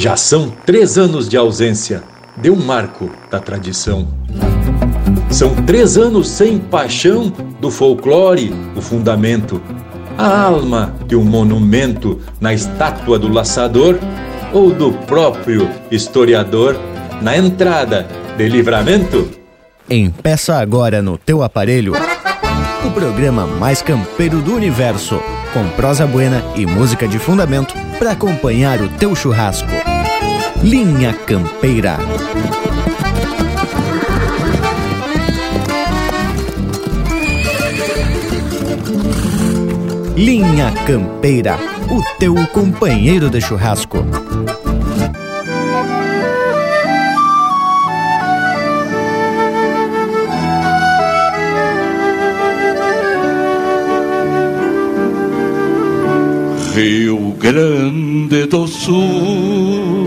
Já são três anos de ausência, deu um marco da tradição. São três anos sem paixão do folclore, o fundamento, a alma de um monumento na estátua do laçador ou do próprio historiador na entrada de livramento? Empeça agora no teu aparelho o programa mais campeiro do universo, com prosa buena e música de fundamento para acompanhar o teu churrasco. Linha Campeira. Linha Campeira, o teu companheiro de churrasco. Rio Grande do Sul,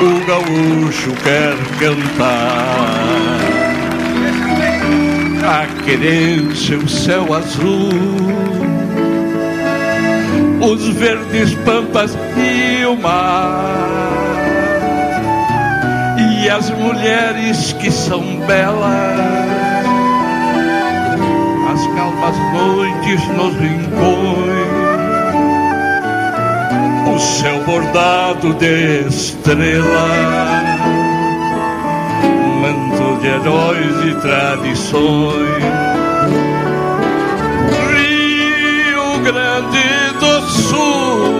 o gaúcho quer cantar a querência, o céu azul, os verdes pampas e o mar, e as mulheres que são belas, as calmas noites nos rincões, o céu bordado de estrelas de heróis e tradições. Rio Grande do Sul,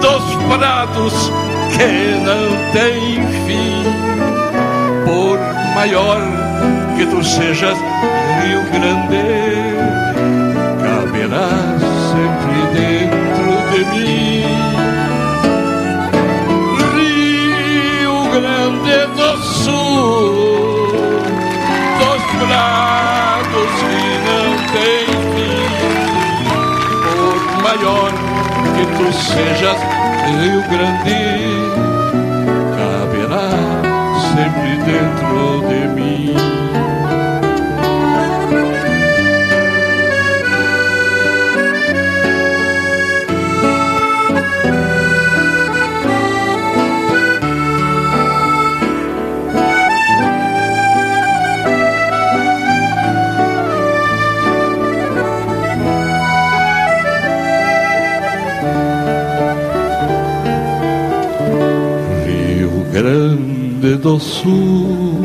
dos prados que não tem fim, por maior que tu sejas, Rio Grande, caberás sempre dentro de mim. Rio Grande do Sul, dos prados que não tem fim, por maior que tu sejas, Rio Grande, caberá sempre dentro de mim. Do Sul.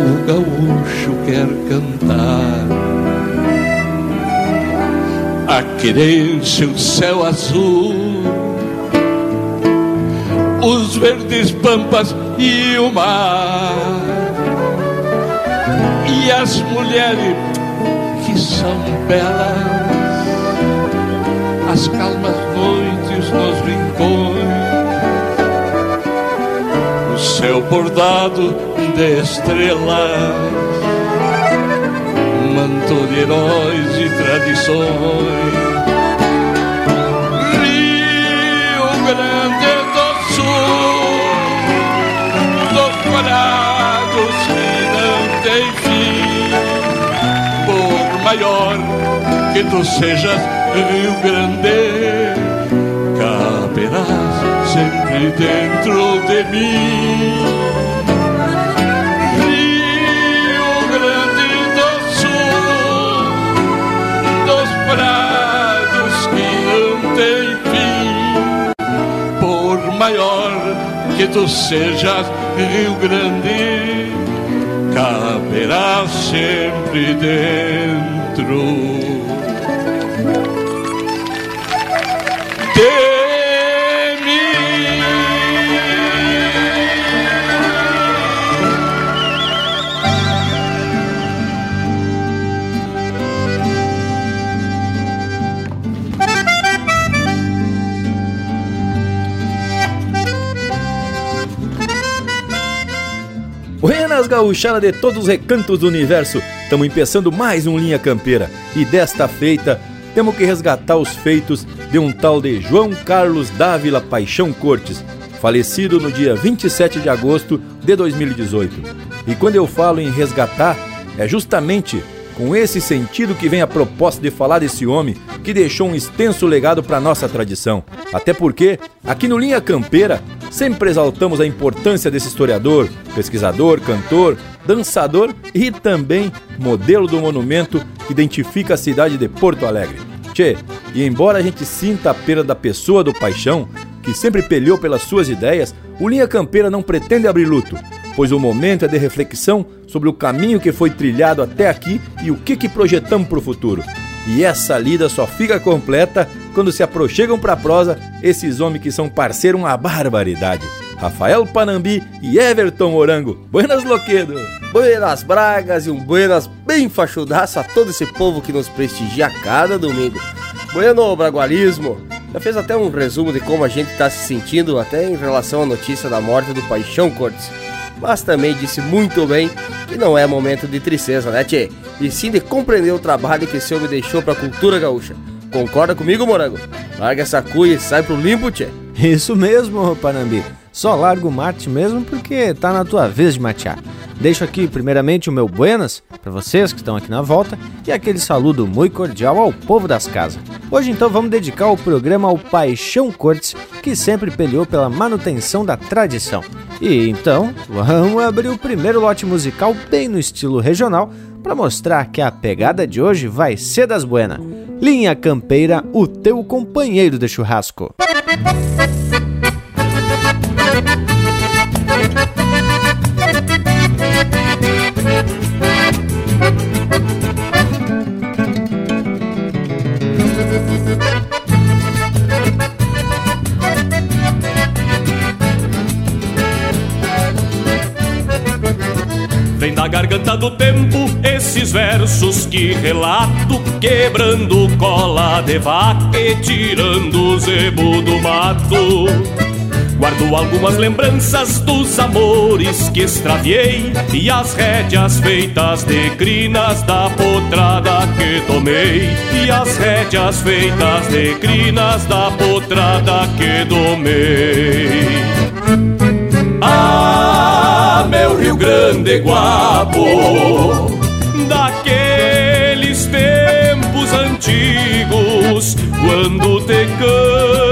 O gaúcho quer cantar. A querência, o céu azul, os verdes pampas e o mar, e as mulheres que são belas. As calmas bordado de estrelas, manto de heróis e tradições. Rio Grande do Sul, dos parados que não tem fim, por maior que tu sejas Rio Grande, sempre dentro de mim. Rio Grande do Sul, dos prados que não tem fim, por maior que tu sejas, Rio Grande, caberás sempre dentro. Gauchada de todos os recantos do universo, estamos empeçando mais um Linha Campeira e desta feita temos que resgatar os feitos de um tal de João Carlos Dávila Paixão Cortes, falecido no dia 27 de agosto de 2018. E quando eu falo em resgatar, é justamente com esse sentido que vem a proposta de falar desse homem que deixou um extenso legado para nossa tradição. Até porque, aqui no Linha Campeira, sempre exaltamos a importância desse historiador, pesquisador, cantor, dançador e também modelo do monumento que identifica a cidade de Porto Alegre. Tchê, e embora a gente sinta a perda da pessoa do paixão, que sempre pelhou pelas suas ideias, o Linha Campeira não pretende abrir luto, pois o momento é de reflexão sobre o caminho que foi trilhado até aqui e o que, que projetamos para o futuro. E essa lida só fica completa quando se aproximam para a prosa esses homens que são parceiro uma barbaridade. Rafael Panambi e Everton Orango. Buenas, Loquedo! Buenas Bragas e um buenas bem fachudaço a todo esse povo que nos prestigia cada domingo. Bueno, Bragualismo! Já fez até um resumo de como a gente está se sentindo até em relação à notícia da morte do Paixão Cortes mas também disse muito bem que não é momento de tristeza, né, Tchê? E sim de compreender o trabalho que esse homem deixou para a cultura gaúcha. Concorda comigo, Morango? Larga essa cuia e sai pro limpo, Tchê. Isso mesmo, Panambi. Só largo o mate mesmo porque tá na tua vez de matear. Deixo aqui primeiramente o meu buenas para vocês que estão aqui na volta e aquele saludo muito cordial ao povo das casas. Hoje então vamos dedicar o programa ao Paixão Cortes, que sempre peleou pela manutenção da tradição. E então, vamos abrir o primeiro lote musical bem no estilo regional para mostrar que a pegada de hoje vai ser das buenas. Linha Campeira, o teu companheiro de churrasco. Vem da garganta do tempo esses versos que relato, quebrando cola de vaca e tirando o zebo do mato. Guardo algumas lembranças dos amores que extraviei E as rédeas feitas de crinas da potrada que tomei. E as rédeas feitas de crinas da potrada que domei. Ah, meu Rio Grande guapo Daqueles tempos antigos Quando te canto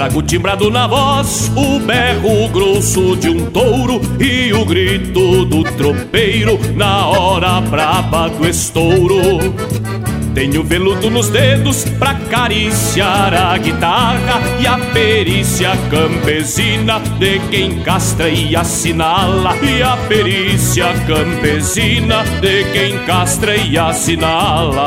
Trago timbrado na voz o berro grosso de um touro e o grito do tropeiro na hora braba do estouro. Tenho veludo nos dedos pra acariciar a guitarra e a perícia campesina de quem castra e assinala. E a perícia campesina de quem castra e assinala.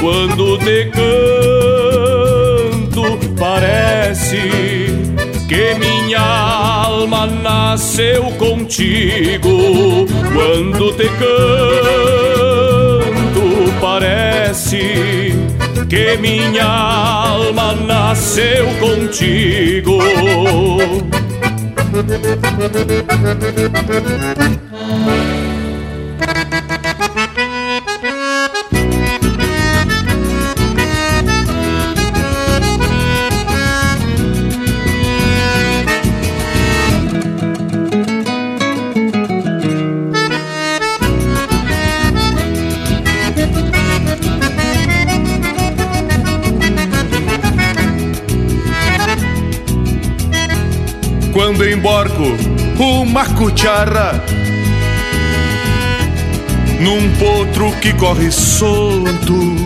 quando te canto, parece que minha alma nasceu contigo. Quando te canto, parece que minha alma nasceu contigo. Emborco uma cucharra num potro que corre solto,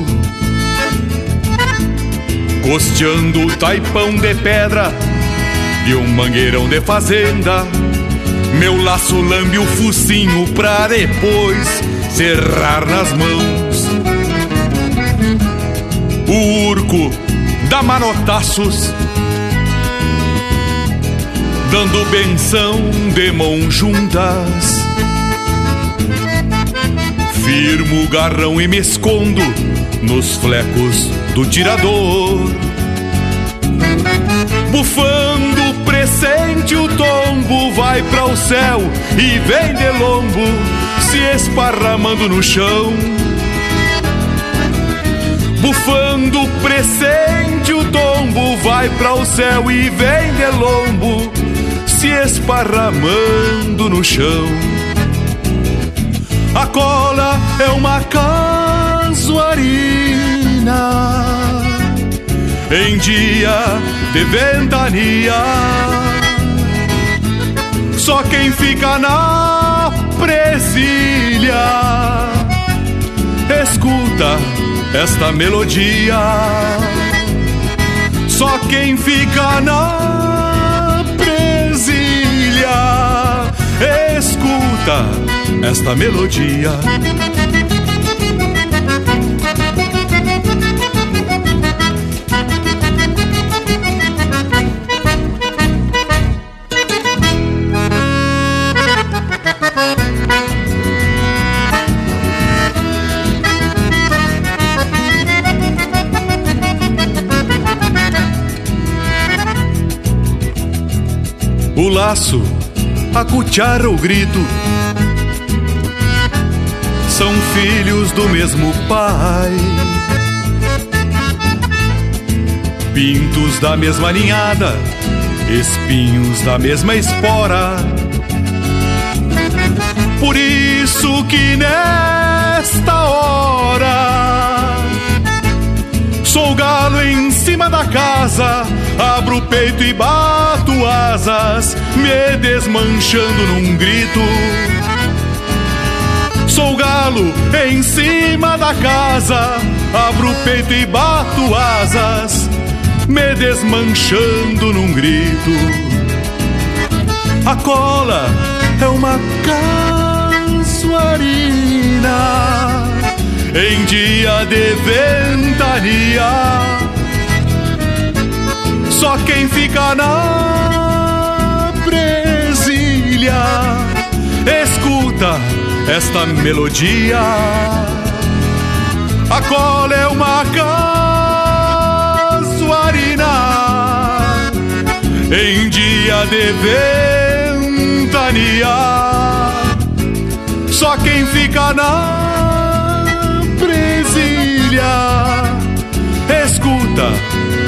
costeando o taipão de pedra de um mangueirão de fazenda. Meu laço lambe o focinho pra depois cerrar nas mãos. O urco dá manotaços, dando benção de mão juntas. Firmo o garrão e me escondo nos flecos do tirador. Bufando presente, o tombo vai para o céu e vem de lombo se esparramando no chão. Bufando presente, o tombo vai para o céu e vem de lombo se esparramando no chão. A cola é uma casuarina em dia de ventania. Só quem fica na presilha escuta esta melodia. Só quem fica na esta melodia. O laço, a cuchara, o grito são filhos do mesmo pai. Pintos da mesma ninhada, espinhos da mesma espora. Por isso que nesta hora sou galo em cima da casa, abro o peito e bato asas, me desmanchando num grito Sou galo em cima da casa, abro o peito e bato asas, me desmanchando num grito. A cola é uma casuarina em dia de ventania. Só quem fica na presilha escuta esta melodia. A cola é uma casuarina em dia de ventania. Só quem fica na presilha escuta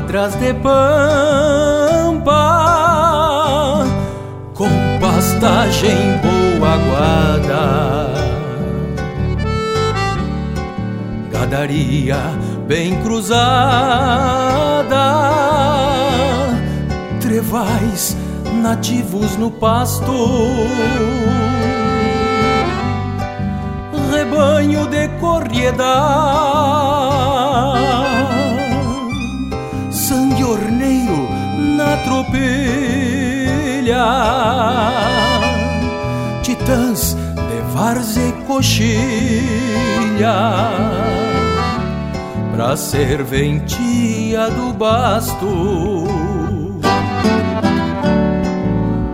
Quadras de pampa com pastagem boa guarda. Gadaria bem cruzada, trevais nativos no pasto. Rebanho de corriedade tropilha. Titãs de várzea e coxilha. Pra serventia do basto.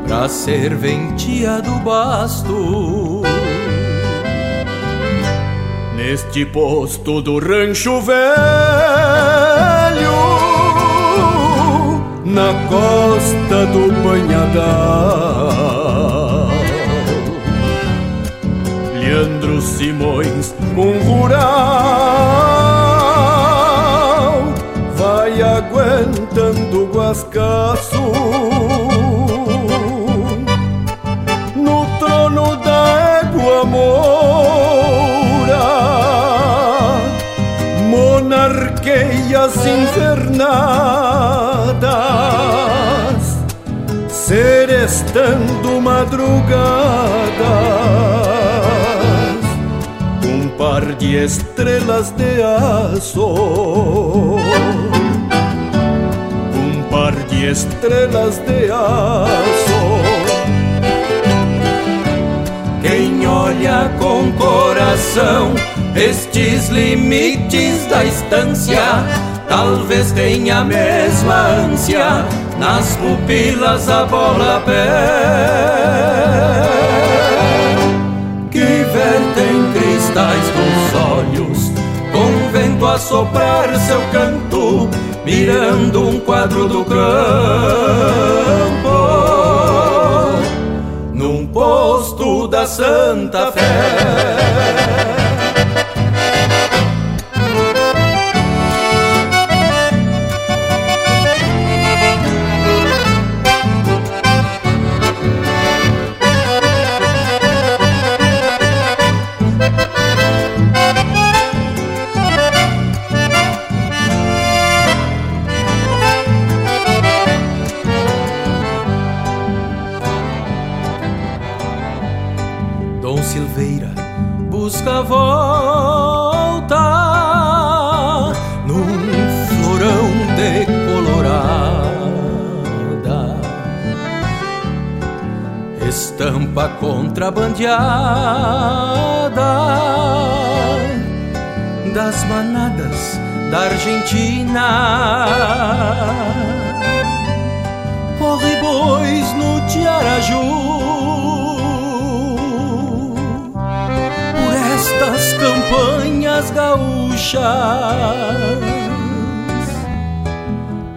Pra serventia do basto. Neste posto do rancho velho, na costa do Banhadal, Leandro Simões, um rural, vai aguentando o guascaço no trono da égua moura, monarqueias invernadas, serestando madrugadas, um par de estrelas de aço um par de estrelas de aço. Quem olha com coração estes limites da estância, talvez tenha a mesma ânsia nas pupilas a bola pé. Que vertem cristais dos olhos, com vento a soprar seu canto, mirando um quadro do campo num posto da Santa Fé. Contrabandeada das manadas da Argentina. Corre bois no Tiaraju por estas campanhas gaúchas,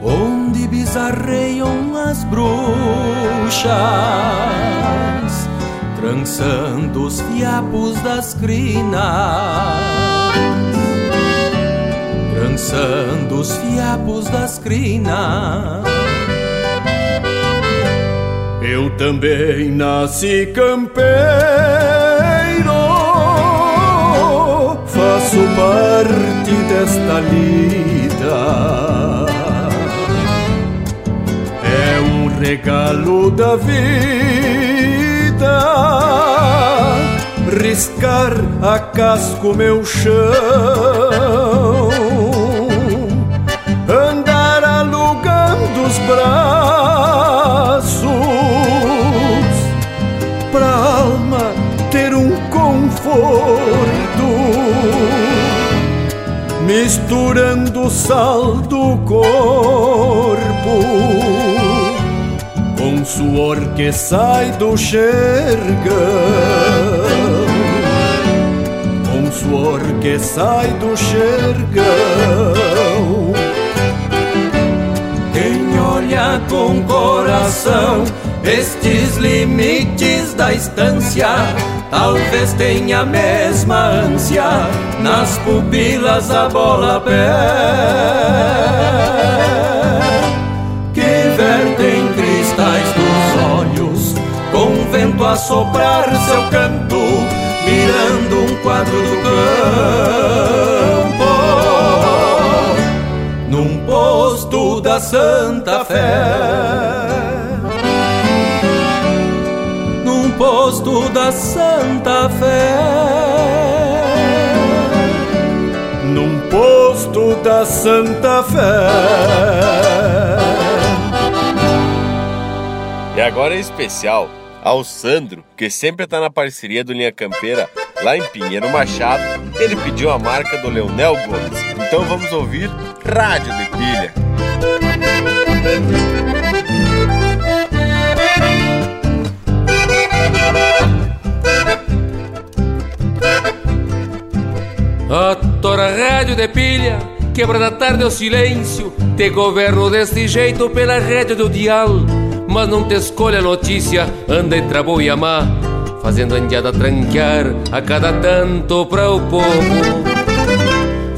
onde bizarreiam as bruxas, trançando os fiapos das crinas, trançando os fiapos das crinas. Eu também nasci campeiro, faço parte desta lida. É um regalo da vida, riscar a casco meu chão, andar alugando os braços pra alma ter um conforto, misturando o sal suor que sai do xergão, com suor que sai do xergão. Quem olha com coração estes limites da estância, talvez tenha a mesma ânsia nas pupilas a bola pé. A soprar seu canto, mirando um quadro do campo num posto da Santa Fé. Num posto da Santa Fé. Num posto da Santa Fé. E agora é especial ao Sandro, que sempre está na parceria do Linha Campeira lá em Pinheiro Machado, ele pediu a marca do Leonel Gomes. Então vamos ouvir Rádio de Pilha. Atora rádio de pilha, quebra da tarde é o silêncio, te governo deste jeito pela rede do dial. Mas não te escolha a notícia, anda entre a boa e a má, fazendo a indiada tranquear a cada tanto para o povo.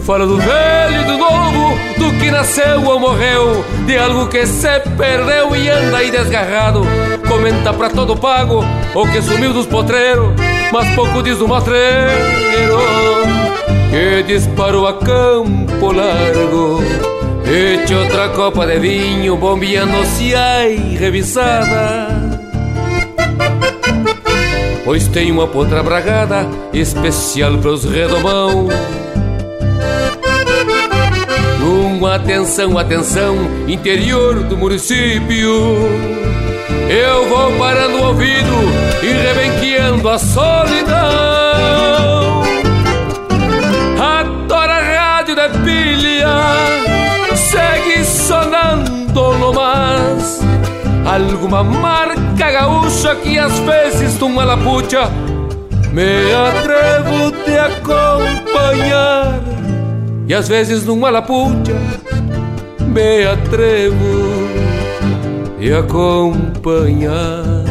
Fala do velho e do novo, do que nasceu ou morreu, de algo que se perdeu e anda aí desgarrado. Comenta pra todo pago o que sumiu dos potreiros, mas pouco diz do matreiro que disparou a campo largo. Eche outra copa de vinho, bombeando-se ai revisada. Pois tem uma potra bragada especial pros redomão atenção, atenção, interior do município. Eu vou parando o ouvido e rebenqueando a solidão. A tora rádio de pilha Alguma marca gaúcha que às vezes numa lapucha me atrevo te acompanhar e às vezes numa lapucha me atrevo e acompanhar.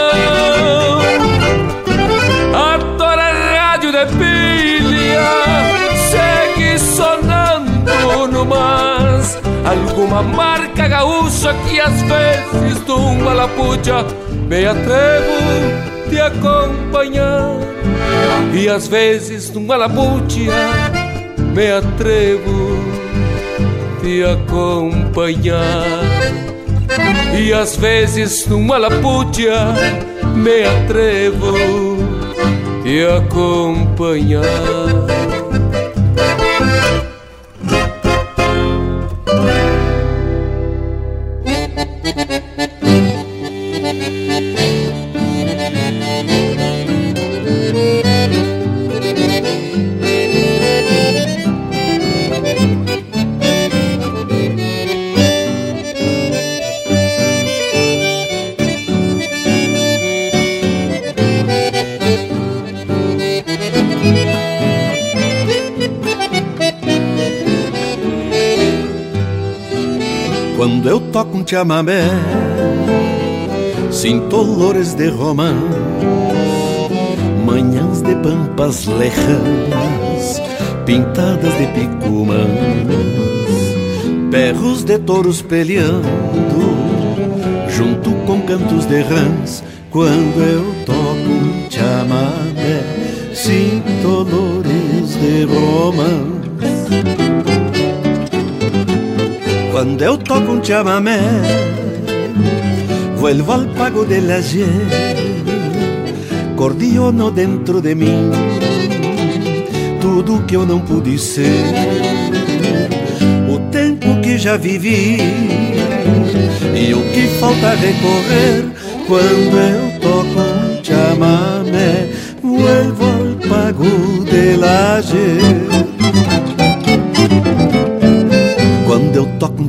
Alguma marca gaúcha que às vezes numa lapucha Me atrevo te acompanhar. E às vezes numa lapucha Me atrevo te acompanhar. E às vezes numa lapucha Me atrevo te acompanhar chamamé Sinto olores de romã Manhãs de pampas lejanas Pintadas de picumãs Perros de touros peleando Junto com cantos de rãs Quando eu toco um chamamé Sinto olores de romance Cuando eu toco un chamamé Vuelvo al pago del ayer. Cordiono dentro de mim Tudo que eu não pude ser. O tempo que já vivi E o que falta recorrer Quando eu toco um chamamé Vuelvo al pago del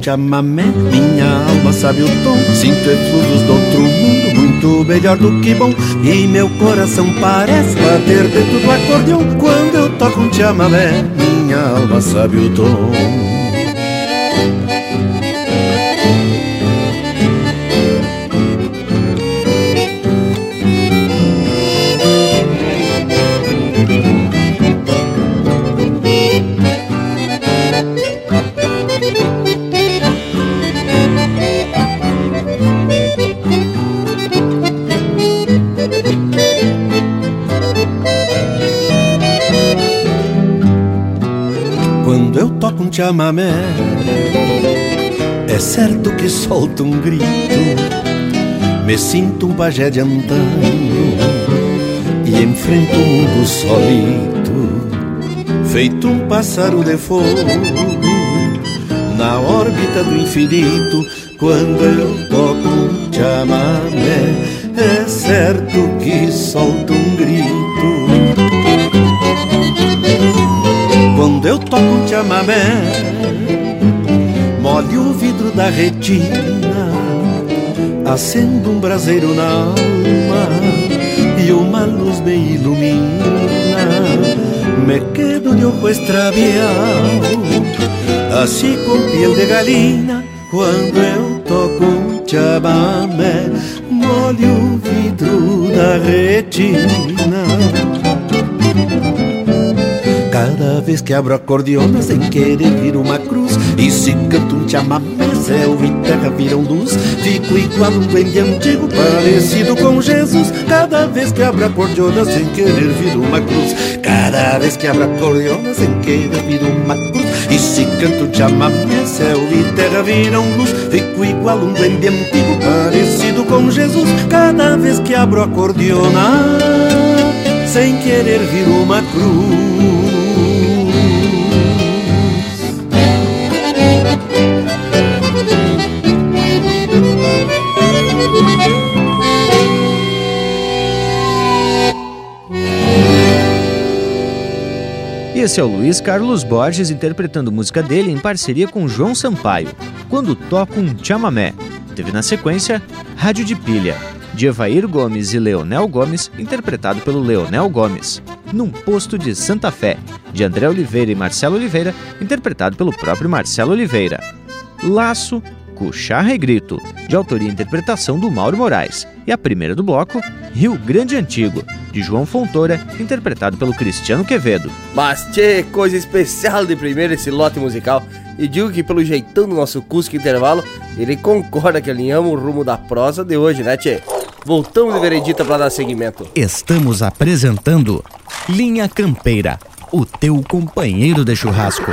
chamamé Minha alma sabe o tom Sinto efluvios do outro mundo Muito melhor do que bom. E meu coração parece bater dentro do acordeão Quando eu toco um chamamé Minha alma sabe o tom chamamé, é certo que solto um grito. Me sinto um pajé de antanho e enfrento o mundo solito, feito um pássaro de fogo na órbita do infinito. Quando eu toco um chamamé, é certo que solto um grito. Toco um chamamé, molho o vidro da retina, acendo um braseiro na alma e uma luz me ilumina. Me quedo de ojo extraviado, assim com piel de galina, quando eu toco um chamamé, molho o vidro da retina. Vez que abro a cordiona sem querer vir uma cruz. E se canto um chamamé, céu e terra viram luz. Fico igual um duende antigo parecido com Jesus. Cada vez que abro a cordiona sem querer vir uma cruz. Cada vez que abro a cordiona sem querer vir uma cruz. E se canto um chamamé, céu e terra viram luz. Fico igual um duende antigo parecido com Jesus. Cada vez que abro a cordiona sem querer vir uma cruz esse é o Luiz Carlos Borges interpretando música dele em parceria com João Sampaio, quando toca um chamamé. Teve na sequência Rádio de Pilha, de Evair Gomes e Leonel Gomes, interpretado pelo Leonel Gomes. Num Posto de Santa Fé, de André Oliveira e Marcelo Oliveira, interpretado pelo próprio Marcelo Oliveira. Laço, Cucharra e Grito, de autoria e interpretação do Mauro Moraes. E a primeira do bloco, Rio Grande Antigo, de João Fontoura, interpretado pelo Cristiano Quevedo. Mas, tchê, coisa especial de primeiro esse lote musical. E digo que pelo jeitão do nosso Cusco Intervalo, ele concorda que alinhamos o rumo da prosa de hoje, né, tchê? Voltamos de veredita para dar seguimento. Estamos apresentando Linha Campeira, o teu companheiro de churrasco.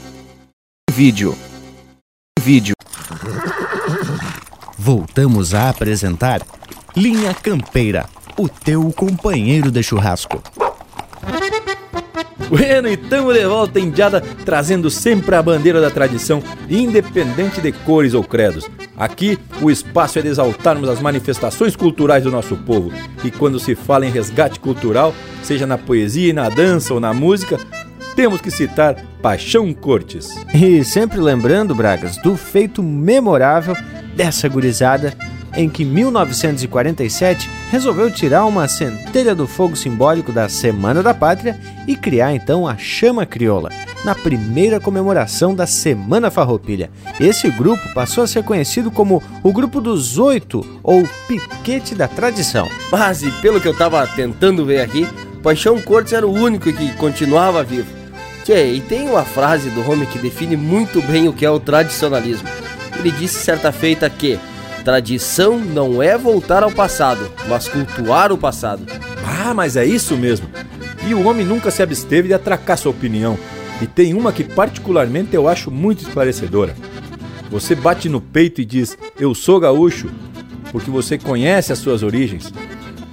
Vídeo. Vídeo. Voltamos a apresentar Linha Campeira, o teu companheiro de churrasco. Bueno, e tamo de volta em Diada, trazendo sempre a bandeira da tradição, independente de cores ou credos. Aqui, o espaço é de exaltarmos as manifestações culturais do nosso povo. E quando se fala em resgate cultural, seja na poesia, na dança ou na música, temos que citar Paixão Cortes. E sempre lembrando, Bragas, do feito memorável dessa gurizada em que 1947 resolveu tirar uma centelha do fogo simbólico da Semana da Pátria e criar então a Chama Crioula, na primeira comemoração da Semana Farroupilha. Esse grupo passou a ser conhecido como o Grupo dos Oito ou Piquete da Tradição. Mas, e pelo que eu tava tentando ver aqui, Paixão Cortes era o único que continuava vivo. E tem uma frase do homem que define muito bem o que é o tradicionalismo. Ele disse certa feita que tradição não é voltar ao passado, mas cultuar o passado. Ah, mas é isso mesmo. E o homem nunca se absteve de atracar sua opinião. E tem uma que particularmente eu acho muito esclarecedora. Você bate no peito e diz: "Eu sou gaúcho", porque você conhece as suas origens.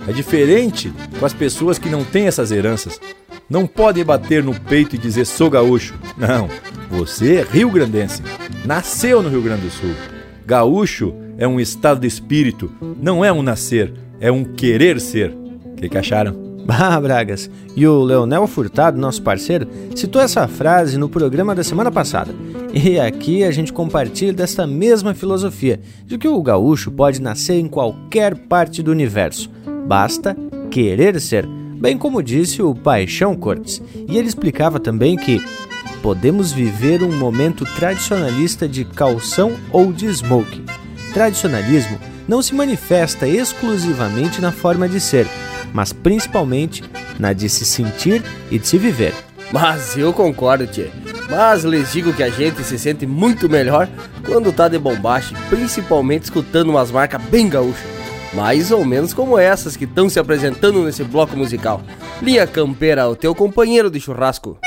É diferente com as pessoas que não têm essas heranças. Não pode bater no peito e dizer sou gaúcho. Não, você é rio-grandense. Nasceu no Rio Grande do Sul. Gaúcho é um estado de espírito, não é um nascer, é um querer ser. O que, que acharam? Ah, Bragas, e o Leonel Furtado, nosso parceiro, citou essa frase no programa da semana passada. E aqui a gente compartilha desta mesma filosofia, de que o gaúcho pode nascer em qualquer parte do universo, basta querer ser bem como disse o Paixão Cortes. E ele explicava também que podemos viver um momento tradicionalista de calção ou de smoke. Tradicionalismo não se manifesta exclusivamente na forma de ser, mas principalmente na de se sentir e de se viver. Mas eu concordo, tchê. Mas lhes digo que a gente se sente muito melhor quando tá de bombache, principalmente escutando umas marcas bem gaúchas. Mais ou menos como essas que estão se apresentando nesse bloco musical. Linha Campeira, o teu companheiro de churrasco.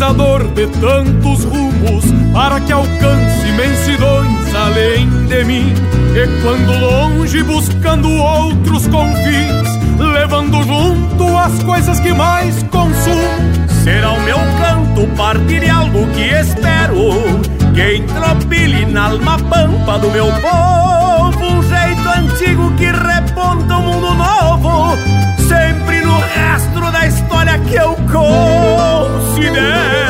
cruzador de tantos rumos para que alcance imensidões além de mim. E quando longe buscando outros confins, levando junto as coisas que mais consumo, será o meu canto partir de algo que espero que entropile na alma pampa do meu povo um jeito antigo que reponta um mundo novo, sempre no rastro da história que eu considero.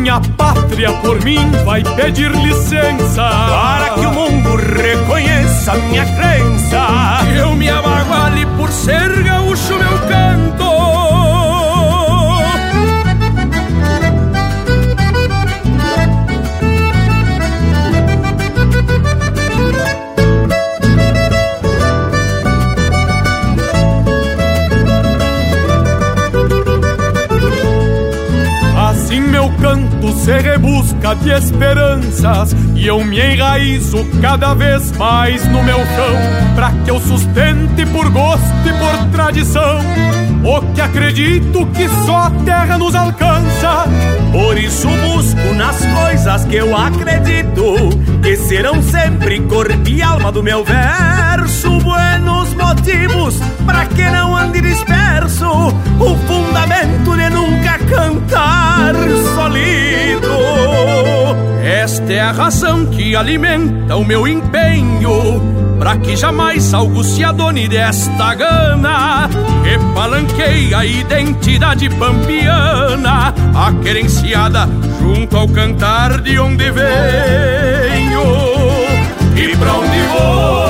minha pátria por mim vai pedir licença para que o mundo reconheça minha crença. Eu me abaguale por ser gaúcho, se rebusca de esperanças e eu me enraizo cada vez mais no meu chão, para que eu sustente por gosto e por tradição o que acredito que só a terra nos alcança. Por isso busco nas coisas que eu acredito que serão sempre corpo e alma do meu verso. Buenos motivos para que não ande disperso, o fundamento de nunca cantar solido. Esta é a razão que alimenta o meu empenho Pra que jamais algo se adone desta gana. Que palanqueia a identidade pampiana A querenciada junto ao cantar de onde venho. E pra onde vou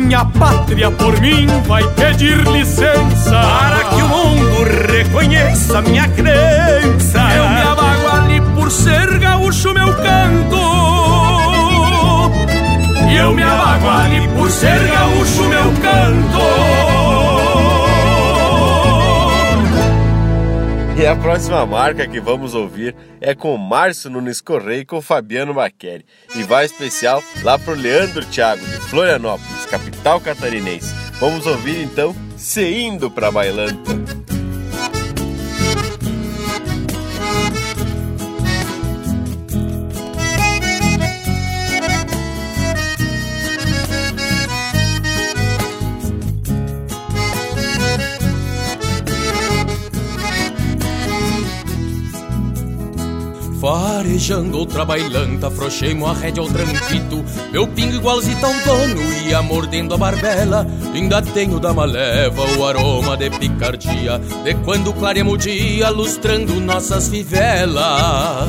minha pátria por mim vai pedir licença. Para que o mundo reconheça minha crença. Eu me por ser gaúcho meu canto. E eu me abaguale por ser gaúcho meu canto E a próxima marca que vamos ouvir é com o Márcio Nunes Correia e com Fabiano Baqueri. E vai especial lá pro Leandro Thiago, de Florianópolis, capital catarinense. Vamos ouvir então Se Indo Pra Bailanta. Farejando outra bailanta, afrouxei-mo a rédea ao tranquito. Meu pingo igualzito ao dono, ia mordendo a barbela. Ainda tenho da maleva o aroma de picardia De quando clareamos o dia, lustrando nossas fivelas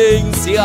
violência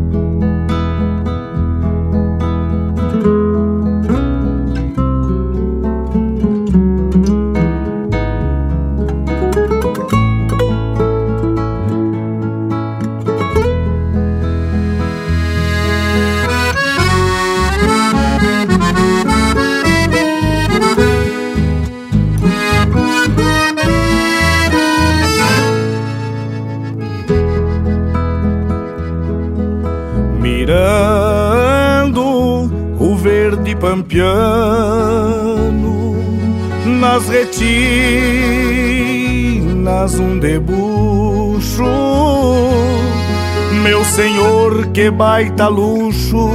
Que baita luxo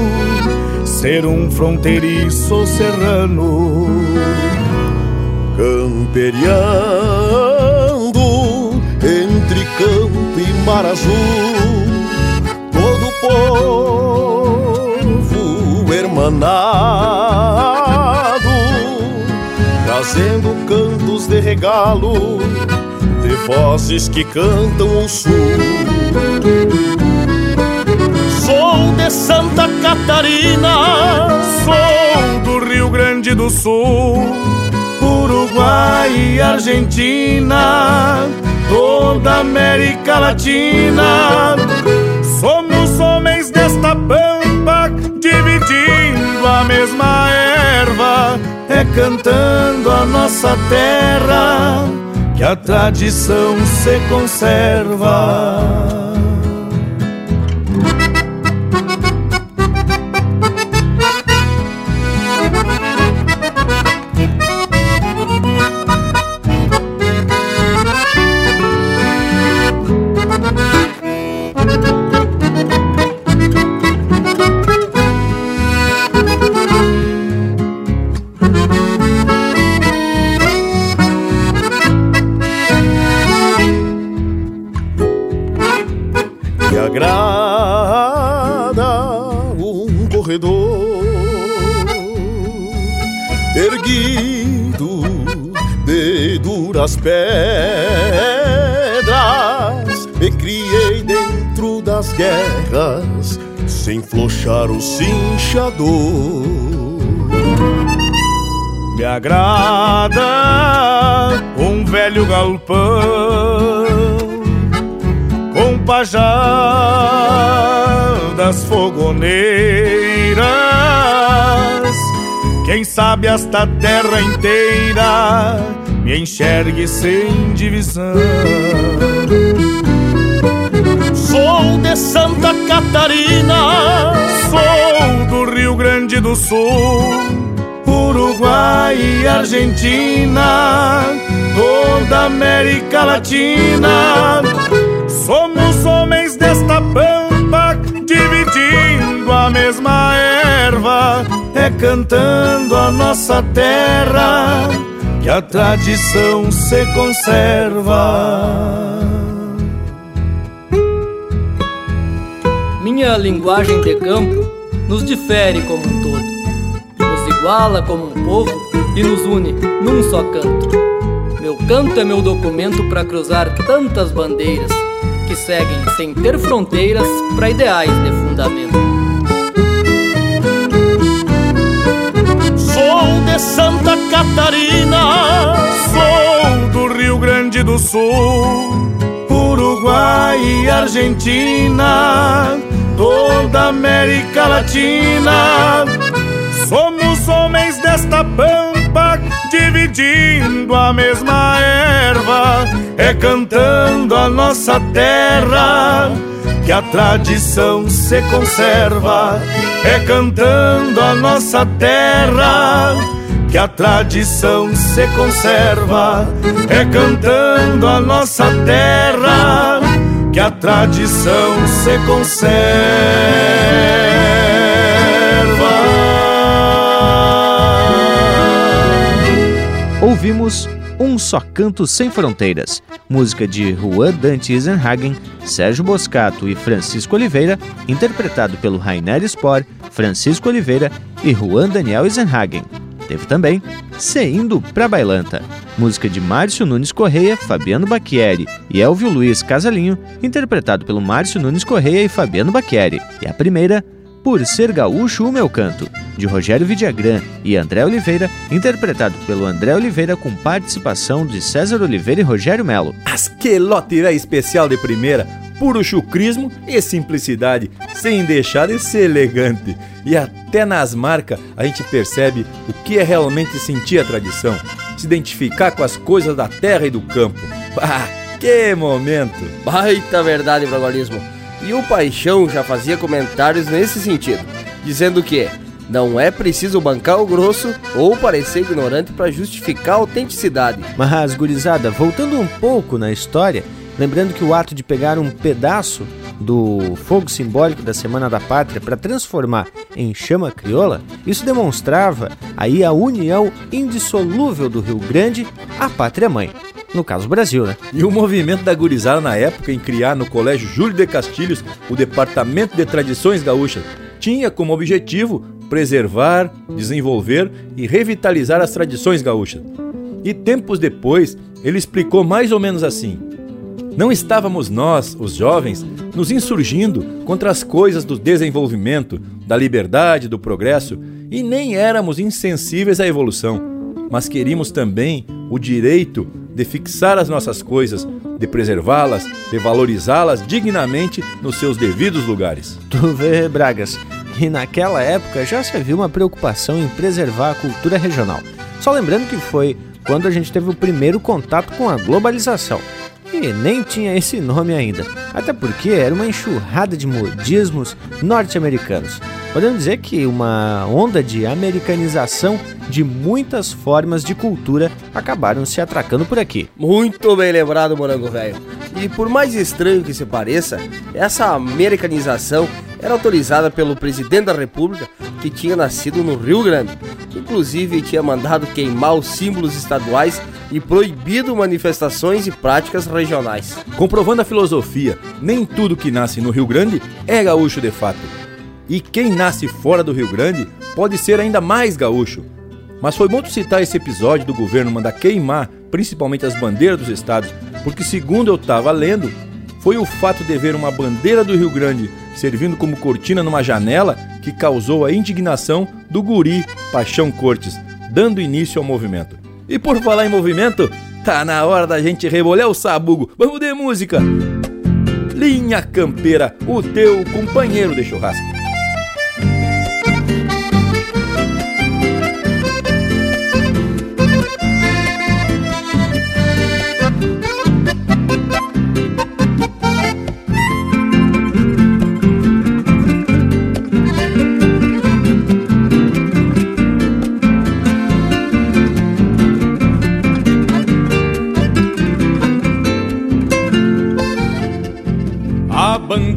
ser um fronteiriço serrano camperiando entre campo e mar azul todo povo hermanado trazendo cantos de regalo, de vozes que cantam o sul. Santa Catarina, sou do Rio Grande do Sul, Uruguai e Argentina, toda América Latina. Somos homens desta pampa, dividindo a mesma erva é cantando a nossa terra que a tradição se conserva. Pedras, me criei dentro das guerras, sem flochar o cinchador. Me agrada um velho galpão com pajadas fogoneiras. Quem sabe esta terra inteira me enxergue sem divisão. Sou de Santa Catarina, sou do Rio Grande do Sul Uruguai e Argentina, toda América Latina. Somos homens desta pampa, dividindo a mesma erva, é cantando a nossa terra que a tradição se conserva. Minha linguagem de campo nos difere como um todo iguala como um povo e nos une num só canto. Meu canto é meu documento para cruzar tantas bandeiras que seguem sem ter fronteiras para ideais de fundamento. Santa Catarina, sou do Rio Grande do Sul, Uruguai e Argentina, toda América Latina. Somos homens desta pampa, dividindo a mesma erva, é cantando a nossa terra que a tradição se conserva, é cantando a nossa terra que a tradição se conserva, é cantando a nossa terra que a tradição se conserva. ouvimos Um Só Canto Sem Fronteiras, música de Juan Dante Isenhagen, Sérgio Boscato e Francisco Oliveira, interpretado pelo Rainer Spor, Francisco Oliveira e Juan Daniel Isenhagen. Teve também Se Indo Pra Bailanta, música de Márcio Nunes Correia, Fabiano Bacchieri e Elvio Luiz Casalinho, interpretado pelo Márcio Nunes Correia e Fabiano Bacchieri. E a primeira, por Ser Gaúcho o Meu Canto, de Rogério Vidagrã e André Oliveira, interpretado pelo André Oliveira com participação de César Oliveira e Rogério Melo. Asquelote especial de primeira, puro chucrismo e simplicidade, sem deixar de ser elegante. E até nas marcas a gente percebe o que é realmente sentir a tradição, se identificar com as coisas da terra e do campo. Ah, que momento! Baita verdade, Bragualismo. E o Paixão já fazia comentários nesse sentido, dizendo que não é preciso bancar o grosso ou parecer ignorante para justificar a autenticidade. Mas, gurizada, voltando um pouco na história, lembrando que o ato de pegar um pedaço do fogo simbólico da Semana da Pátria para transformar em chama crioula, isso demonstrava aí a união indissolúvel do Rio Grande à pátria mãe no caso Brasil, né? E o movimento da gurizada na época em criar no Colégio Júlio de Castilhos o Departamento de Tradições Gaúchas tinha como objetivo preservar, desenvolver e revitalizar as tradições gaúchas. E tempos depois, ele explicou mais ou menos assim: Não estávamos nós, os jovens, nos insurgindo contra as coisas do desenvolvimento, da liberdade, do progresso, e nem éramos insensíveis à evolução mas queríamos também o direito de fixar as nossas coisas, de preservá-las, de valorizá-las dignamente nos seus devidos lugares. Tu vê, Bragas, que naquela época já se havia uma preocupação em preservar a cultura regional. Só lembrando que foi quando a gente teve o primeiro contato com a globalização. E nem tinha esse nome ainda, até porque era uma enxurrada de modismos norte-americanos. Podemos dizer que uma onda de americanização de muitas formas de cultura acabaram se atracando por aqui. Muito bem lembrado, Morango Velho. E por mais estranho que se pareça, essa americanização era autorizada pelo presidente da República, que tinha nascido no Rio Grande. Inclusive, tinha mandado queimar os símbolos estaduais e proibido manifestações e práticas regionais. Comprovando a filosofia, nem tudo que nasce no Rio Grande é gaúcho de fato. E quem nasce fora do Rio Grande pode ser ainda mais gaúcho. Mas foi bom citar esse episódio do governo mandar queimar principalmente as bandeiras dos estados, porque segundo eu estava lendo, foi o fato de ver uma bandeira do Rio Grande servindo como cortina numa janela que causou a indignação do guri Paixão Cortes, dando início ao movimento. E por falar em movimento, tá na hora da gente rebolhar o sabugo. Vamos de música! Linha Campeira, o teu companheiro de churrasco.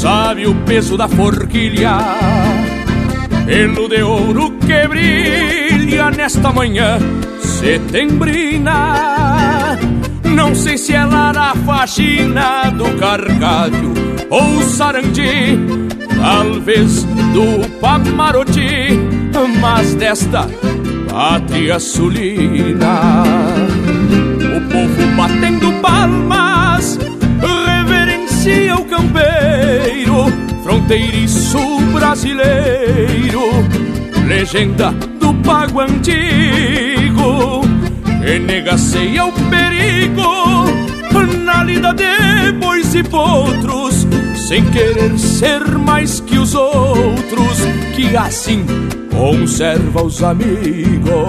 sabe o peso da forquilha, pelo de ouro que brilha nesta manhã setembrina. Não sei se é lá na faxina do cargalho ou sarandi, talvez do Pamaroti, mas desta pátria sulina. O povo batendo palmas reverencia o campeiro, fronteiriço brasileiro, legenda do pago antigo, que negaceia o perigo na lida de bois e potros, sem querer ser mais que os outros, que assim conserva os amigos.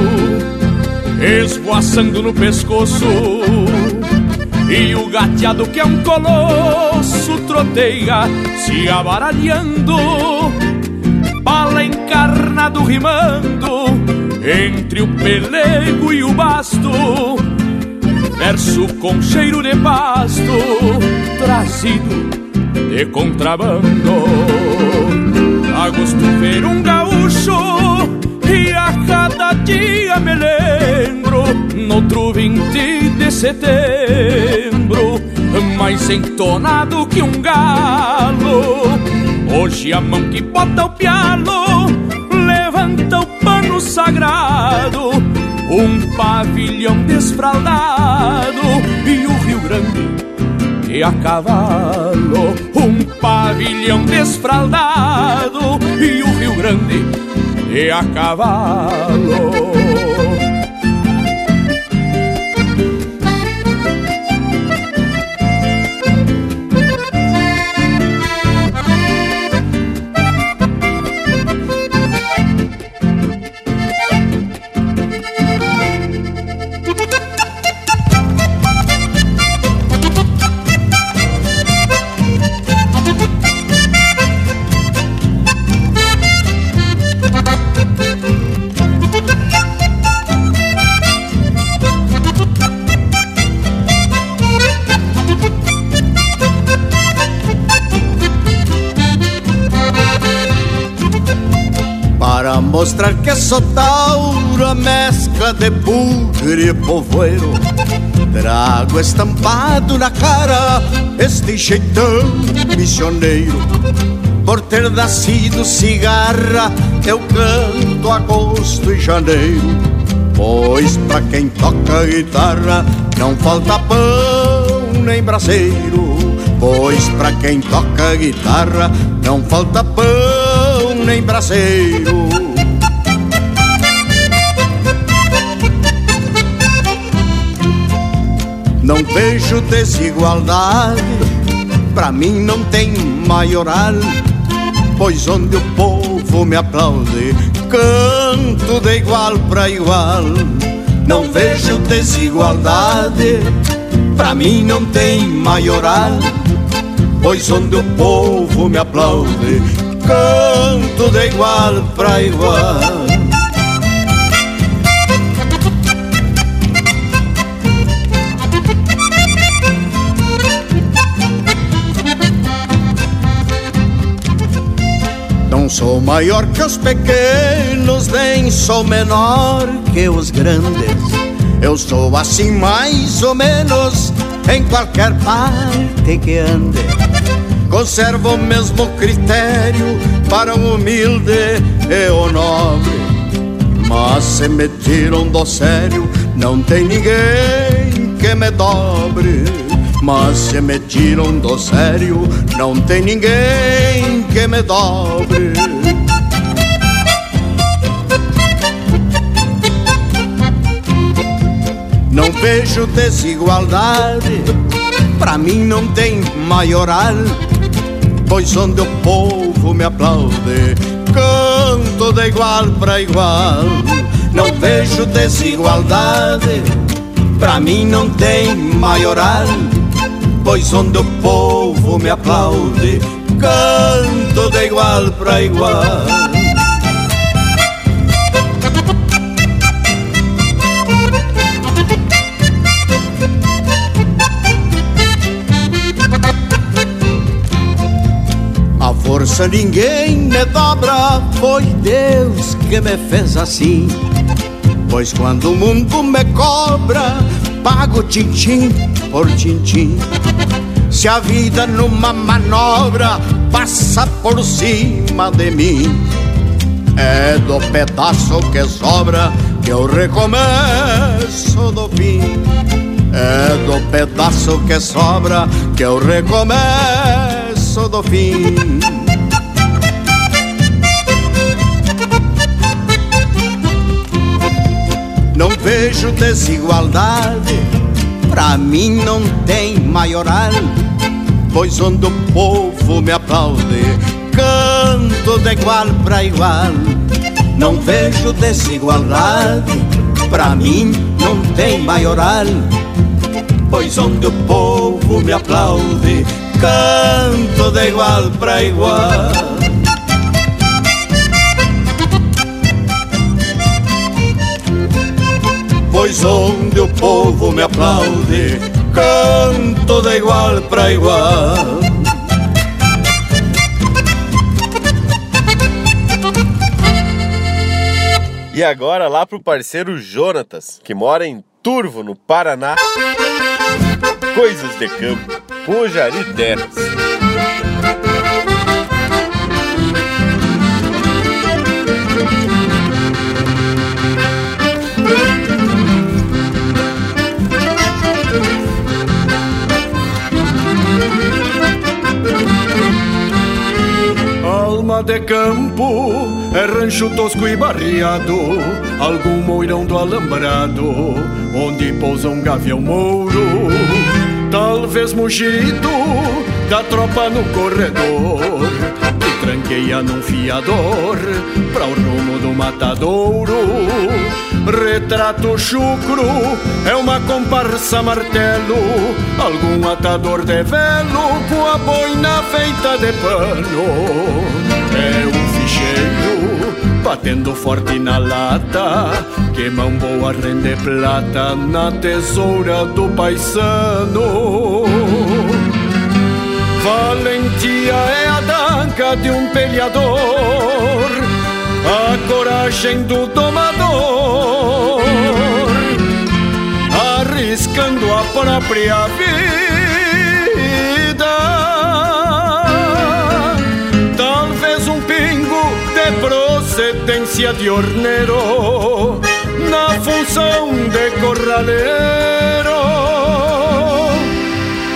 esvoaçando no pescoço. E o gateado que é um colosso troteia se abaralhando, bala encarnado rimando entre o pelego e o basto. Verso com cheiro de pasto, trazido de contrabando. A gosto ver um cada dia me lembro outro 20 de setembro Mais entonado que um galo. Hoje a mão que bota o pialo Levanta o pano sagrado Um pavilhão desfraldado E o Rio Grande e a cavalo. Um pavilhão desfraldado E o Rio Grande e a cavalo. Que a mescla de bugre povoeiro. Trago estampado na cara este jeitão missioneiro. Por ter nascido cigarra eu canto agosto e janeiro. Pois pra quem toca guitarra não falta pão nem braseiro. Pois pra quem toca guitarra não falta pão nem braseiro Não vejo desigualdade, pra mim não tem maioral, pois onde o povo me aplaude, canto de igual pra igual. Não vejo desigualdade, pra mim não tem maioral, pois onde o povo me aplaude, canto de igual pra igual. Sou maior que os pequenos, nem sou menor que os grandes. Eu sou assim mais ou menos em qualquer parte que ande. Conservo o mesmo critério para o humilde e o nobre. Mas se me tiram do sério, não tem ninguém que me dobre. Mas se me tiram do sério, não tem ninguém que me dobre. Não vejo desigualdade, pra mim não tem maioral, pois onde o povo me aplaude, canto de igual para igual. Não vejo desigualdade, pra mim não tem maioral pois onde o povo me aplaude, canto de igual para igual. A força ninguém me dobra, foi Deus que me fez assim. Pois quando o mundo me cobra, pago tintim por tintim. Se a vida numa manobra passa por cima de mim, é do pedaço que sobra que eu recomeço do fim. É do pedaço que sobra que eu recomeço do fim. Não vejo desigualdade, pra mim não tem maioral, pois onde o povo me aplaude, canto de igual pra igual. Não vejo desigualdade, pra mim não tem maioral, pois onde o povo me aplaude, canto de igual pra igual. pois onde o povo me aplaude, canto de igual para igual. E agora lá pro parceiro Jonatas, que mora em Turvo, no Paraná. Coisas de campo, com Jari Terras. De campo é rancho tosco e barriado, algum moirão do alambrado, onde pousa um gavião mouro, talvez mugido da tropa no corredor, que tranqueia num fiador pra o rumo do matadouro. Retrato chucro é uma comparsa martelo, algum atador de velo com a boina feita de pano batendo forte na lata. Que mão boa rende plata na tesoura do paisano. Valentia é a danca de um peleador, a coragem do domador, arriscando a própria vida de horneiro na função de corraleiro,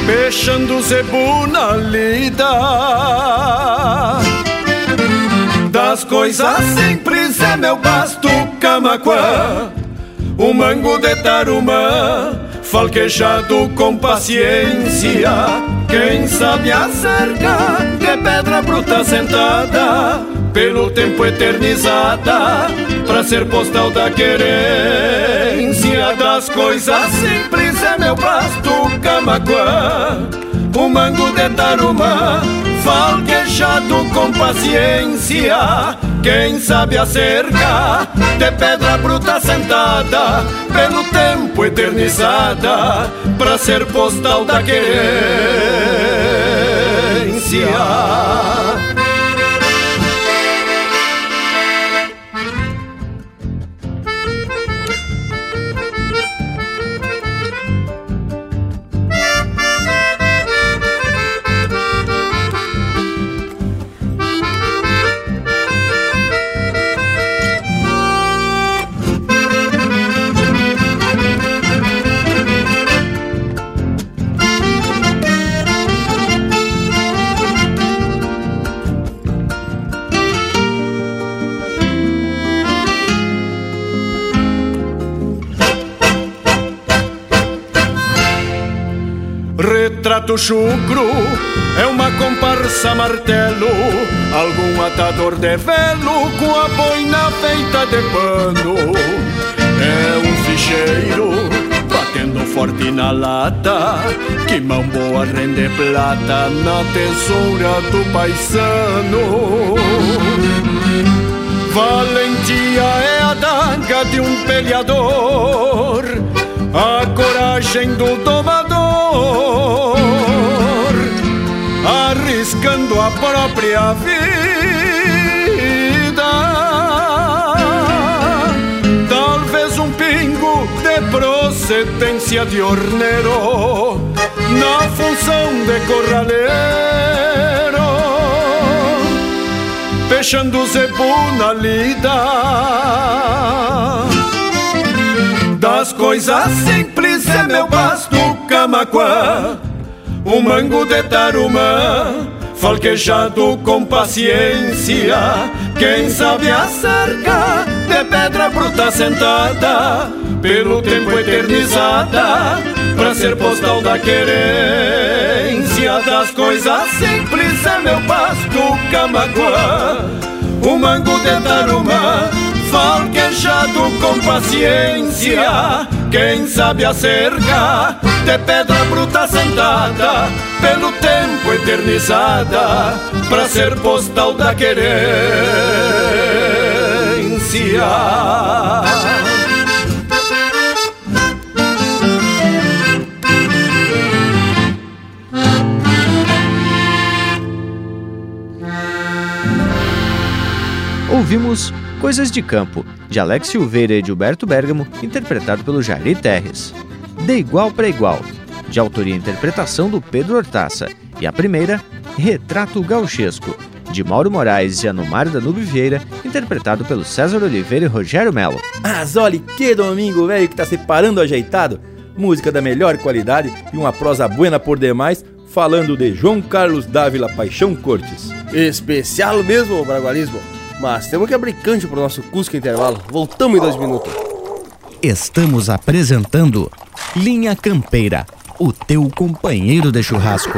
fechando zebu na lida. Das coisas simples é meu basto camaquã o mango de tarumã, falquejado com paciência. Quem sabe acerca de pedra bruta sentada, pelo tempo eternizada, pra ser postal da querência das coisas simples é meu pasto camaquã. O mango de tarumã, falquejado com paciência quem sabe acerca de pedra bruta sentada pelo tempo eternizada para ser postal da querência. Retrato chucro é uma comparsa martelo, algum atador de velo com a boina feita de pano. É um ficheiro batendo forte na lata, que mão boa rende plata na tesoura do paisano. Valentia é a daga de um peleador, a coragem do domador, arriscando a própria vida. Talvez um pingo de procedência de horneiro, na função de corraleiro fechando o zebu na lida. Das coisas simples é meu basto camaquã, o mango de tarumã, falquejado com paciência. Quem sabe acerca de pedra bruta sentada, pelo tempo eternizada, pra ser postal da querência das coisas simples é meu pasto camaquã, o mango de tarumã, falquejado com paciência. Quem sabe acerca de pedra bruta sentada, pelo tempo eternizada, pra ser postal da querência. Ouvimos Coisas de Campo, de Alex Silveira e Gilberto Bergamo, interpretado pelo Jair Terres. De Igual para Igual, de autoria e interpretação do Pedro Hortaça. E a primeira, Retrato Gauchesco, de Mauro Moraes e Anumar Danube Vieira, interpretado pelo César Oliveira e Rogério Melo. Mas olha que domingo, velho, que tá separando ajeitado. Música da melhor qualidade e uma prosa buena por demais, falando de João Carlos Dávila Paixão Cortes. Especial mesmo, Bragualismo. Mas temos que abrir cancho pro nosso Cusco Intervalo. Voltamos em dois minutos. Estamos apresentando Linha Campeira, o teu companheiro de churrasco.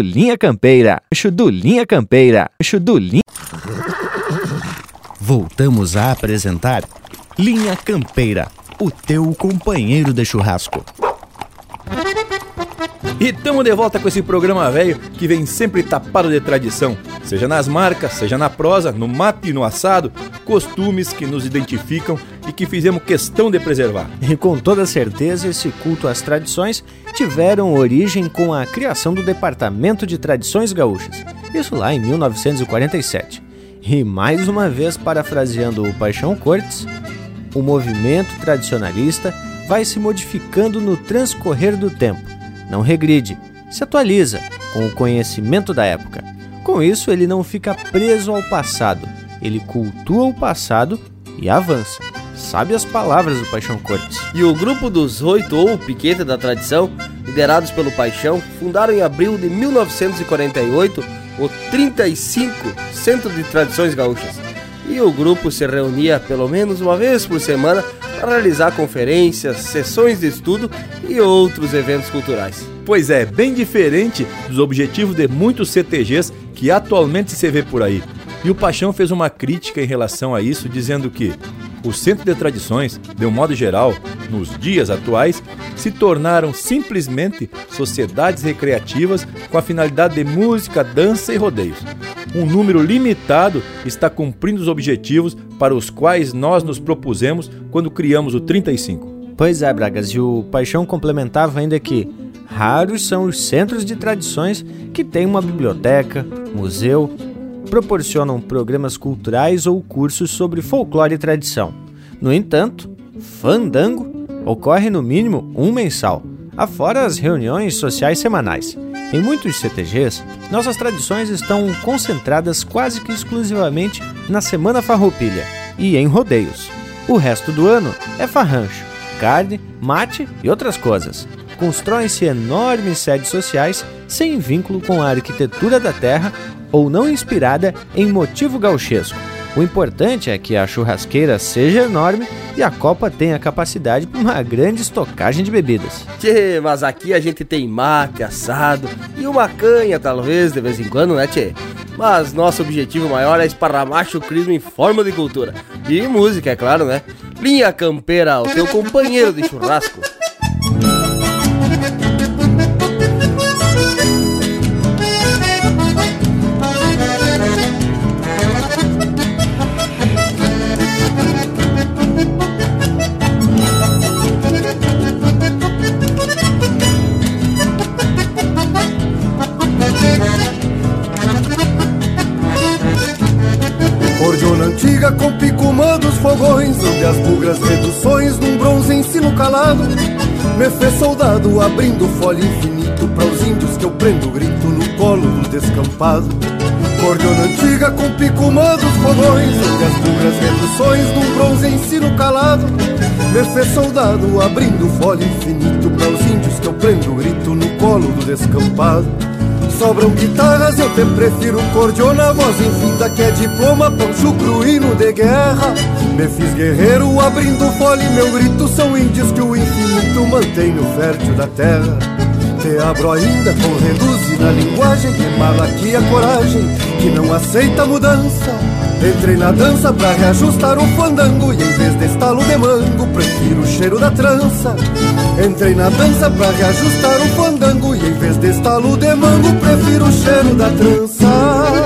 Linha Campeira. Rancho do Linha Campeira. Rancho do Linha. Voltamos a apresentar Linha Campeira, o teu companheiro de churrasco. E tamo de volta com esse programa velho que vem sempre tapado de tradição, seja nas marcas, seja na prosa, no mate e no assado, costumes que nos identificam e que fizemos questão de preservar. E com toda certeza, esse culto às tradições tiveram origem com a criação do Departamento de Tradições Gaúchas, isso lá em 1947. E mais uma vez, parafraseando o Paixão Cortes, o movimento tradicionalista vai se modificando no transcorrer do tempo não regride, se atualiza com o conhecimento da época. Com isso, ele não fica preso ao passado, ele cultua o passado e avança. Sabe as palavras do Paixão Cortes. E o grupo dos oito ou Piqueta da Tradição, liderados pelo Paixão, fundaram em abril de 1948 o 35 Centro de Tradições Gaúchas. E o grupo se reunia pelo menos uma vez por semana para realizar conferências, sessões de estudo e outros eventos culturais. Pois é, bem diferente dos objetivos de muitos CTGs que atualmente se vê por aí. E o Paixão fez uma crítica em relação a isso, dizendo que o Centro de Tradições, de um modo geral, nos dias atuais, se tornaram simplesmente sociedades recreativas com a finalidade de música, dança e rodeios. Um número limitado está cumprindo os objetivos para os quais nós nos propusemos quando criamos o 35. Pois é, Bragas, e o Paixão complementava ainda que raros são os centros de tradições que têm uma biblioteca, museu, proporcionam programas culturais ou cursos sobre folclore e tradição. No entanto, Fandango ocorre no mínimo um mensal, afora as reuniões sociais semanais. Em muitos CTGs, nossas tradições estão concentradas quase que exclusivamente na Semana Farroupilha e em rodeios. O resto do ano é farrancho, carne, mate e outras coisas. Constroem-se enormes sedes sociais sem vínculo com a arquitetura da terra ou não inspirada em motivo gauchesco. O importante é que a churrasqueira seja enorme e a copa tenha capacidade para uma grande estocagem de bebidas. Tchê, mas aqui a gente tem mate, assado e uma canha, talvez, de vez em quando, né, tchê? Mas nosso objetivo maior é esparramar chucrismo em forma de cultura. E música, é claro, né? Linha Campeira, o teu companheiro de churrasco. Abrindo folha infinito Para os índios que eu prendo grito no colo do descampado. Cordiona antiga com picumã dos fogões Onde as bugras reduções num bronze ensino calado. Me fez soldado abrindo folha infinito Para os índios que eu prendo grito no colo do descampado. Sobram guitarras, eu te prefiro cordiona Voz infinda que é diploma, pancho cruíno de guerra Me fiz guerreiro abrindo fole Meu grito são índios que o infinito mantém no fértil da terra. Te abro ainda com reduzir na linguagem De malaquia coragem que não aceita mudança. Entrei na dança pra reajustar o fandango E em vez de estalo de mango, prefiro o cheiro da trança. Entrei na dança pra reajustar o fandango E em vez de estalo de mango, prefiro o cheiro da trança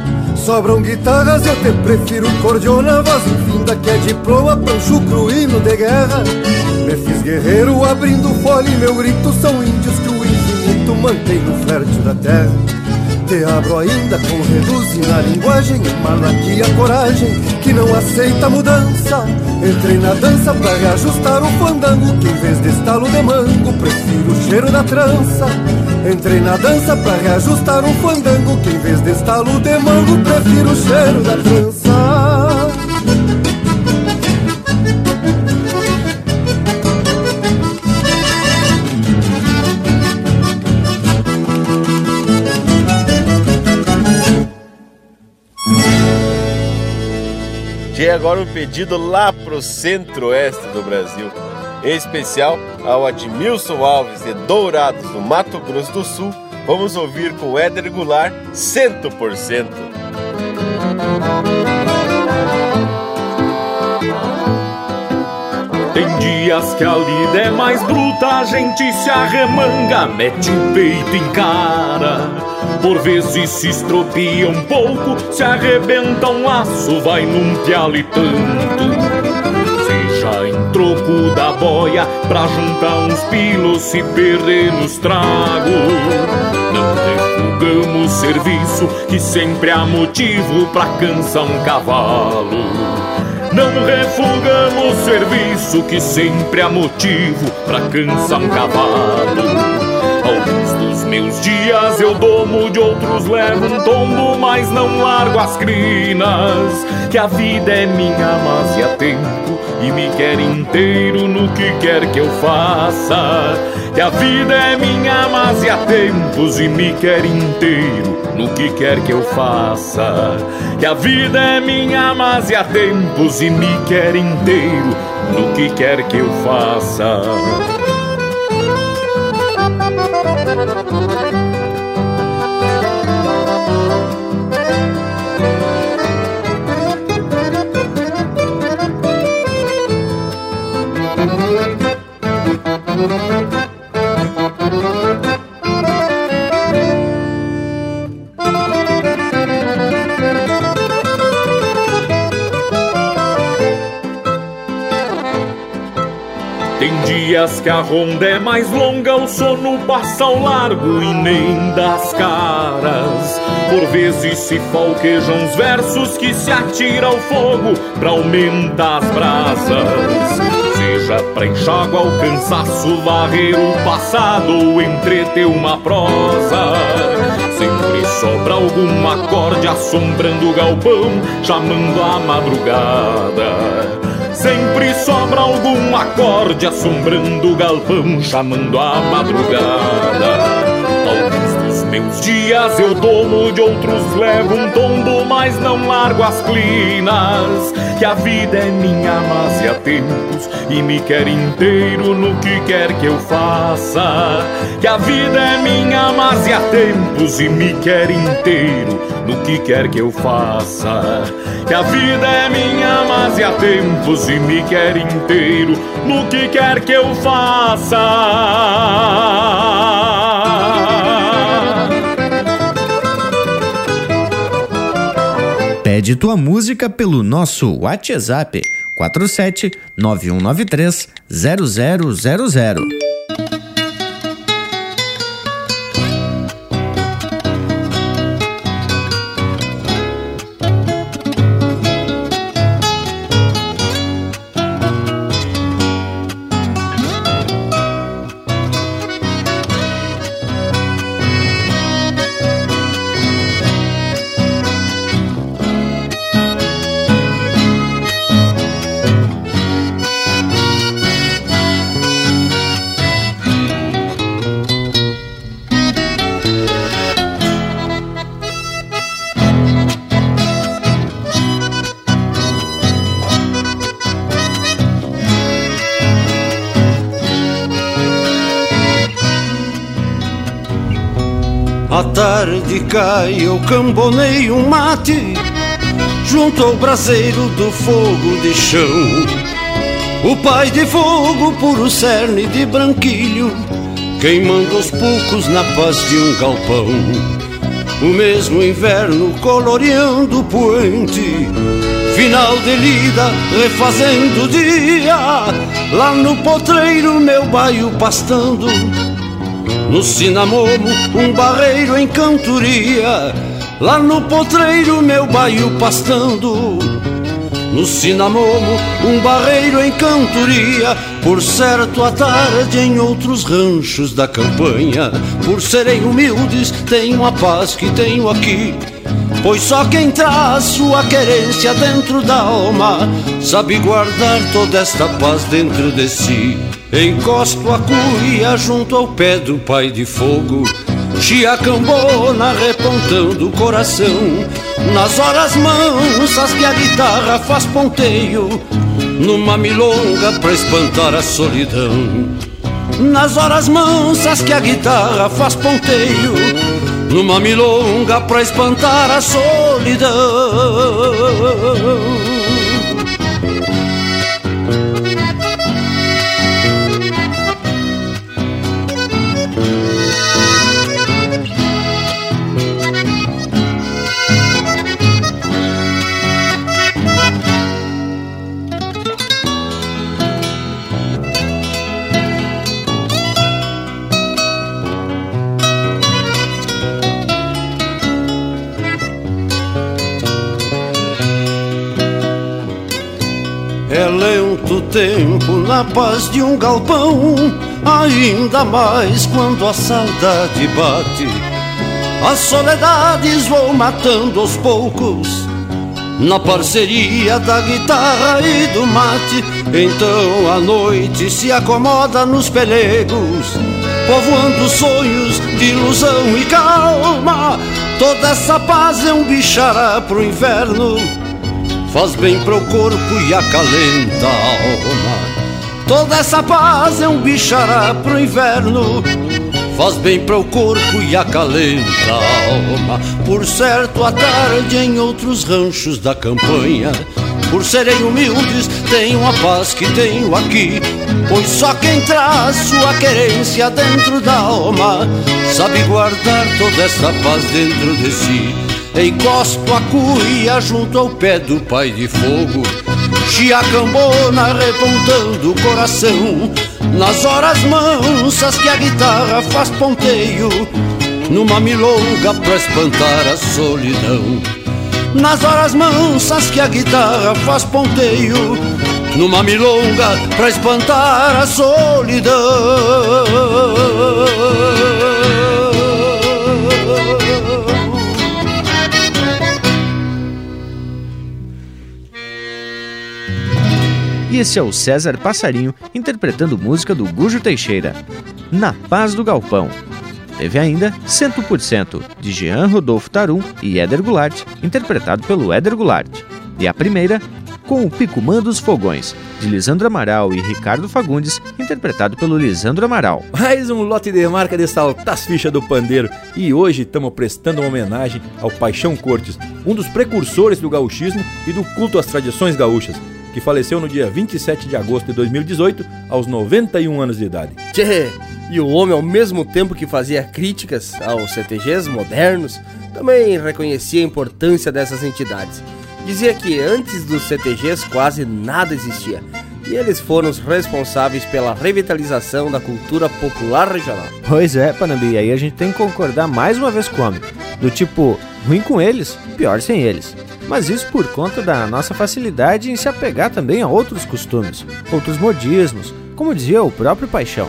Sobram guitarras, eu te prefiro cordiona Voz. Infinda que é diploma, pancho cruíno de guerra. Me fiz guerreiro abrindo folha e meu grito São índios que o infinito mantém no fértil da terra. Te abro ainda com reduz na linguagem aqui a coragem que não aceita mudança Entrei na dança pra reajustar o fandango Que em vez de estalo de mango prefiro o cheiro da trança. Entrei na dança pra reajustar um fandango Que em vez de estalo de mango prefiro o cheiro da trança agora um pedido lá pro centro-oeste do Brasil. Em especial ao Admilson Alves de Dourados, no Mato Grosso do Sul. Vamos ouvir com Éder Goulart 100%. Tem dias que a lida é mais bruta, a gente se arremanga, mete o peito em cara. Por vezes se estropia um pouco, se arrebenta um laço, vai num pialo e tanto. Seja em troco da boia, pra juntar uns pilos, se perder nos tragos. Não refugamos serviço, que sempre há motivo pra cansar um cavalo. Não refugamos serviço, que sempre há motivo pra cansar um cavalo. Meus dias eu domo, de outros levo um tombo, mas não largo as crinas. Que a vida é minha, mas e tempo e me quer inteiro no que quer que eu faça. Que a vida é minha, mas e há tempos e me quer inteiro no que quer que eu faça. Que a vida é minha, mas e há tempos e me quer inteiro no que quer que eu faça. Tem dias que a ronda é mais longa, o sono passa ao largo e nem das caras. Por vezes se falquejam os versos que se atira ao fogo pra aumentar as brasas. Seja pra enxágua o cansaço, varrer o passado ou entreter uma prosa. Sempre sobra algum acorde assombrando o galpão, chamando a madrugada. Sempre sobra algum acorde assombrando o galpão, chamando a madrugada. Alguns dos meus dias eu domo, de outros levo um tombo, mas não largo as clinas. Que a vida é minha, mas há tempos e me quer inteiro no que quer que eu faça. Que a vida é minha, mas há tempos e me quer inteiro no que quer que eu faça. Que a vida é minha, mas há tempos e me quer inteiro no que quer que eu faça. Pede tua música pelo nosso WhatsApp 47 9193 0000. Cambonei um mate Junto ao braseiro do fogo de chão. O pai de fogo, puro cerne de branquilho Queimando os poucos na paz de um galpão. O mesmo inverno coloreando o poente Final de lida, refazendo o dia. Lá no potreiro, meu baio pastando No Cinamomo, um barreiro em cantoria, lá no potreiro meu baio pastando. No Cinamomo, um barreiro em cantoria, por certo à tarde em outros ranchos da campanha. Por serem humildes, tenho a paz que tenho aqui. Pois só quem traz sua querência dentro da alma sabe guardar toda esta paz dentro de si. Encosto a cuia junto ao pé do pai de fogo, chiacambona repontando o coração. Nas horas mansas que a guitarra faz ponteio, numa milonga pra espantar a solidão. Nas horas mansas que a guitarra faz ponteio numa milonga pra espantar a solidão. É lento o tempo na paz de um galpão, ainda mais quando a saudade bate. As soledades vou matando aos poucos, na parceria da guitarra e do mate. Então a noite se acomoda nos pelegos, povoando sonhos de ilusão e calma. Toda essa paz é um bichará pro inverno faz bem pro corpo e acalenta a alma. Toda essa paz é um bichará pro inverno, faz bem pro corpo e acalenta a alma. Por certo, à tarde em outros ranchos da campanha, por serem humildes, tenho a paz que tenho aqui. Pois só quem traz sua querência dentro da alma sabe guardar toda essa paz dentro de si. Encosto a cuia junto ao pé do pai de fogo. Chiacambona repontando o coração. Nas horas mansas que a guitarra faz ponteio. Numa milonga pra espantar a solidão. Nas horas mansas que a guitarra faz ponteio. Numa milonga pra espantar a solidão E esse é o César Passarinho interpretando música do Gujo Teixeira, Na Paz do Galpão. Teve ainda 100% de Jean Rodolfo Tarum e Éder Goulart, interpretado pelo Éder Goulart. E a primeira, com o Picumã dos Fogões, de Lisandro Amaral e Ricardo Fagundes, interpretado pelo Lisandro Amaral. Mais um lote de marca de saltar as fichas do pandeiro. E hoje estamos prestando uma homenagem ao Paixão Cortes, um dos precursores do gauchismo e do culto às tradições gaúchas que faleceu no dia 27 de agosto de 2018, aos 91 anos de idade. Tchê, e o homem, ao mesmo tempo que fazia críticas aos CTGs modernos, também reconhecia a importância dessas entidades. Dizia que antes dos CTGs quase nada existia, e eles foram os responsáveis pela revitalização da cultura popular regional. Pois é, Panambi, aí a gente tem que concordar mais uma vez com o homem. Do tipo, ruim com eles, pior sem eles mas isso por conta da nossa facilidade em se apegar também a outros costumes, outros modismos, como dizia o próprio Paixão.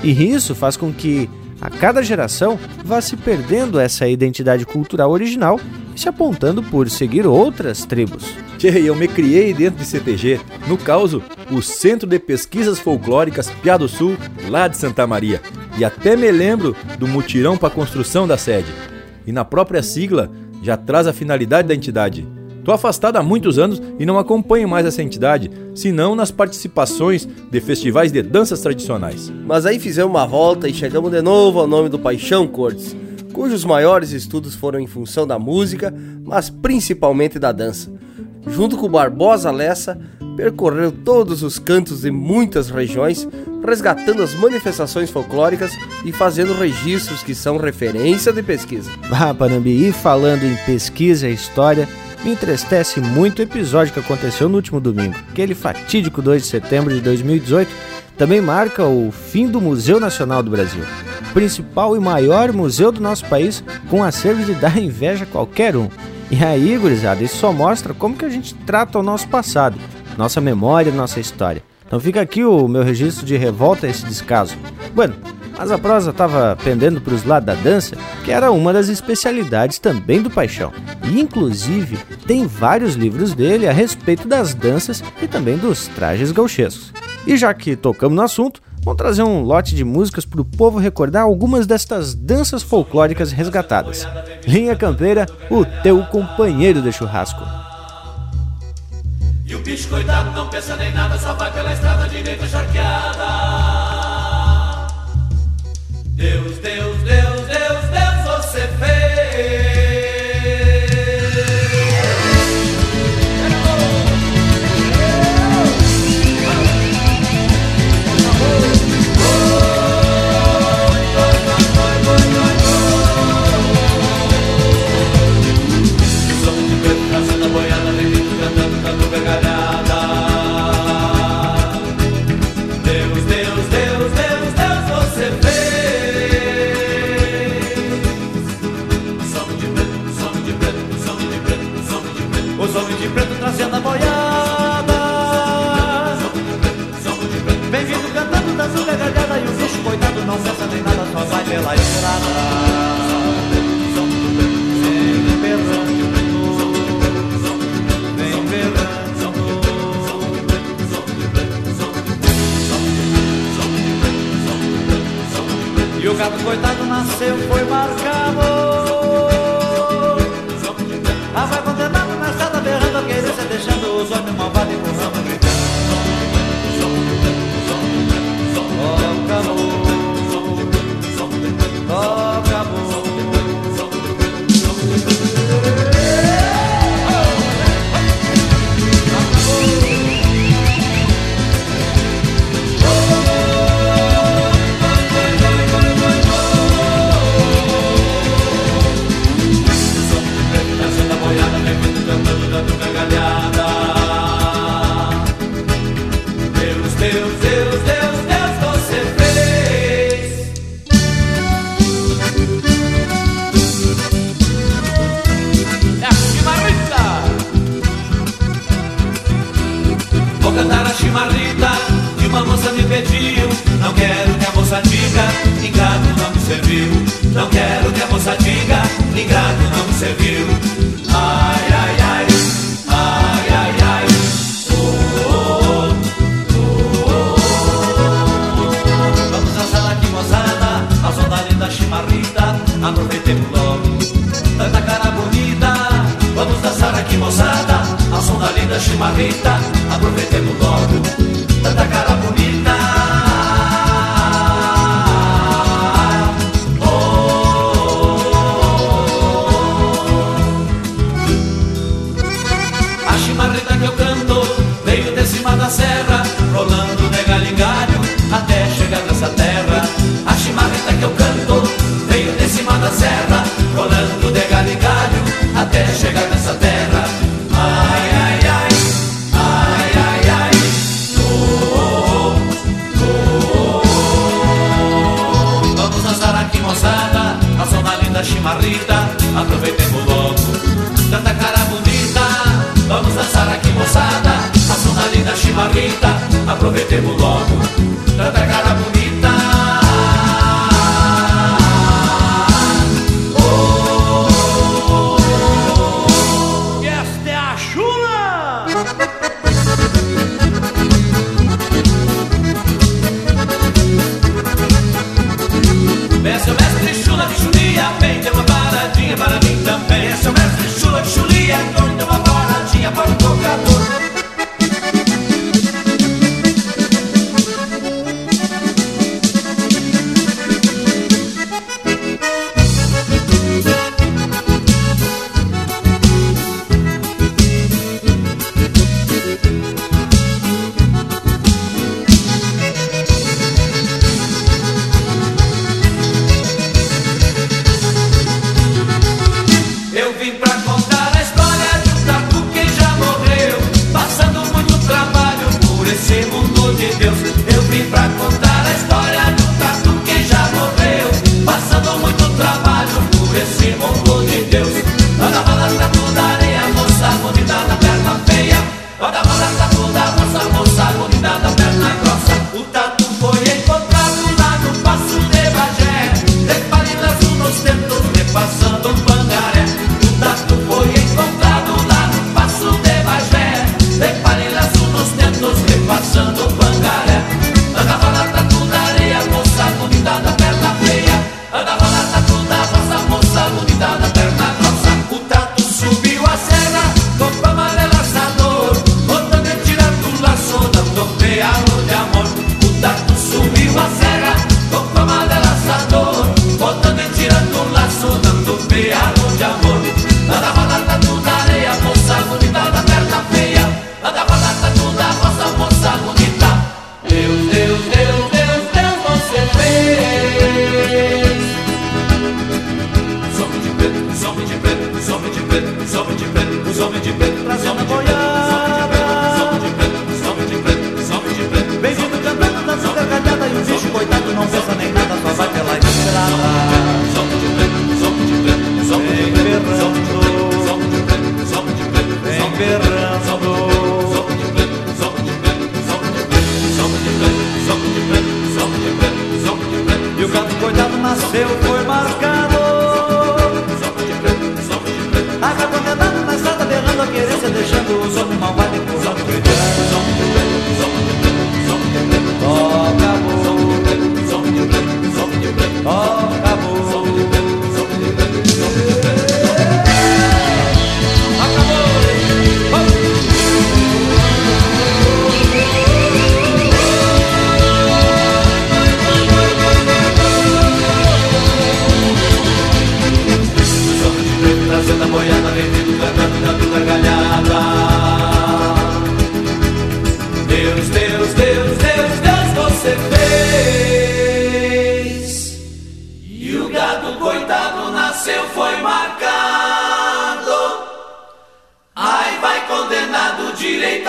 E isso faz com que a cada geração vá se perdendo essa identidade cultural original e se apontando por seguir outras tribos. Tchê, eu me criei dentro de CTG, no caso, o Centro de Pesquisas Folclóricas Piá do Sul, lá de Santa Maria. E até me lembro do mutirão para a construção da sede. E na própria sigla já traz a finalidade da entidade. Tô afastado há muitos anos e não acompanho mais essa entidade, senão nas participações de festivais de danças tradicionais. Mas aí fizemos uma volta e chegamos de novo ao nome do Paixão Cortes, cujos maiores estudos foram em função da música, mas principalmente da dança. Junto com Barbosa Lessa, percorreu todos os cantos de muitas regiões, resgatando as manifestações folclóricas e fazendo registros que são referência de pesquisa. Ah, Panambi, e falando em pesquisa e história, me entristece muito o episódio que aconteceu no último domingo. Aquele fatídico 2 de setembro de 2018 também marca o fim do Museu Nacional do Brasil. principal e maior museu do nosso país, com acervo de dar inveja a qualquer um. E aí, gurizada, isso só mostra como que a gente trata o nosso passado, nossa memória, nossa história. Então fica aqui o meu registro de revolta a esse descaso. Bueno, mas a prosa estava pendendo para os lados da dança, que era uma das especialidades também do Paixão. E inclusive tem vários livros dele a respeito das danças e também dos trajes gauchescos. E já que tocamos no assunto, vamos trazer um lote de músicas para o povo recordar algumas destas danças folclóricas resgatadas. Linha Campeira, o teu companheiro de churrasco. E o bicho coitado não pensa nem nada, só vai pela estrada direita charqueada. Deus, Deus, conversa nem nada, só vai pela estrada. Vem vem. E o gato coitado nasceu, foi marcado. Não quero que a moça diga, ingrato não me serviu. Não quero que a moça diga, ingrato não me serviu. Ai, ai, ai, ai, ai, ai. Oh, oh, oh, Vamos dançar aqui, moçada, ao som da linda chimarrita. Aproveitemos logo, tanta cara bonita. Vamos dançar aqui, moçada, ao som da linda chimarrita. Aproveitemos logo. aproveitemos logo. Tanta cara bonita, vamos dançar aqui moçada. A sonalina chimarrita, aproveitemos logo. Tanta cara bonita.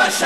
Você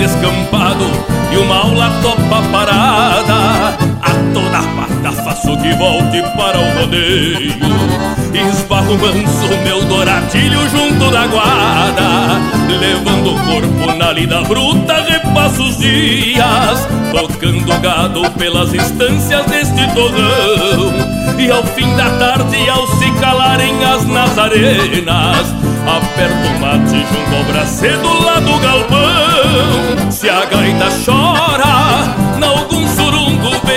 Descampado e uma aula topa parada. A toda pata faço que volte para o rodeio. Esbarro manso meu douratilho junto da guarda. Levando o corpo na lida bruta, repasso os dias. Tocando gado pelas instâncias deste torrão. E ao fim da tarde, ao se calarem as nazarenas, aperto o mate junto ao lá do galpão. Se a gaita chora,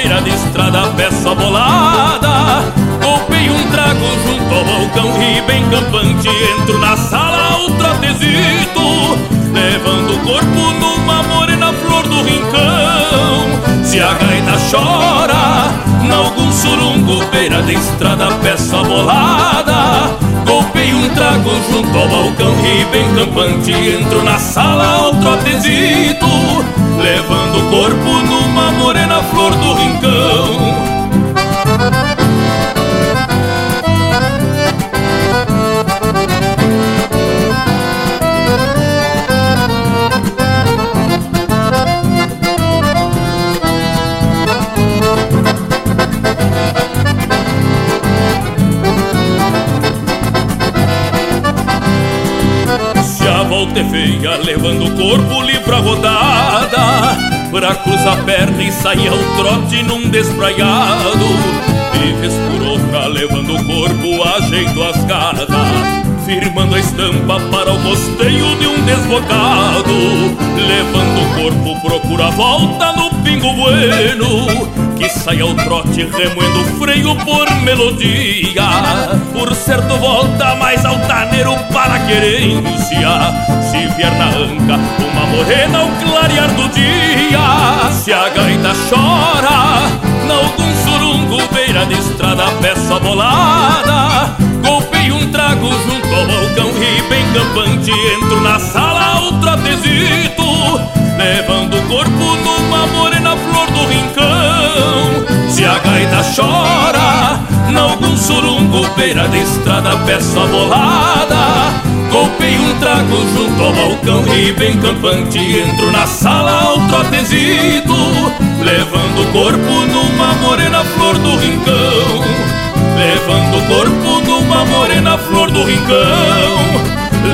beira de estrada, peça bolada. Golpei um trago junto ao balcão e bem campante, entro na sala, o trotezito, levando o corpo numa morena flor do rincão. Se a gaita chora, Nalgum surungo, beira de estrada, peça bolada trago junto ao balcão e bem campante Entro na sala ao trotezito Levando o corpo numa morena flor do rincão corpo livre a rodada Pra cruzar a perna e sair ao trote num despraiado. E vez por outra, levando o corpo, ajeito as garras firmando a estampa para o costeio de um desbocado. Levando o corpo, procura a volta no pingo bueno, que sai ao trote remoendo o freio por melodia. Por certo, volta mais altaneiro para a querência. Se vier na anca, uma morena ao clarear do dia. Se a gaita chora, nalgum surungo beira de estrada, peça bolada trago junto ao balcão e bem campante Entro na sala o trotezito Levando o corpo numa morena flor do rincão. Se a gaita chora, algum surungo Beira de estrada peço a bolada. Golpei um trago junto ao balcão e bem campante Entro na sala ao trotezito Levando o corpo numa morena flor do rincão Levando o corpo numa morena flor do rincão.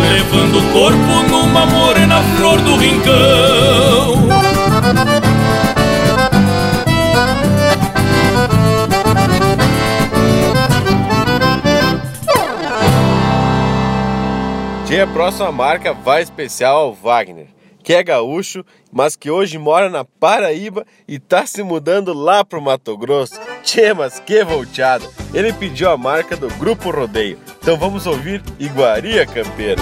Levando o corpo numa morena flor do rincão. A próxima marca vai especial ao Wagner, que é gaúcho, mas que hoje mora na Paraíba e tá se mudando lá pro Mato Grosso. Tchê, mas que volteado! Ele pediu a marca do Grupo Rodeio. Então vamos ouvir Iguaria Campeira.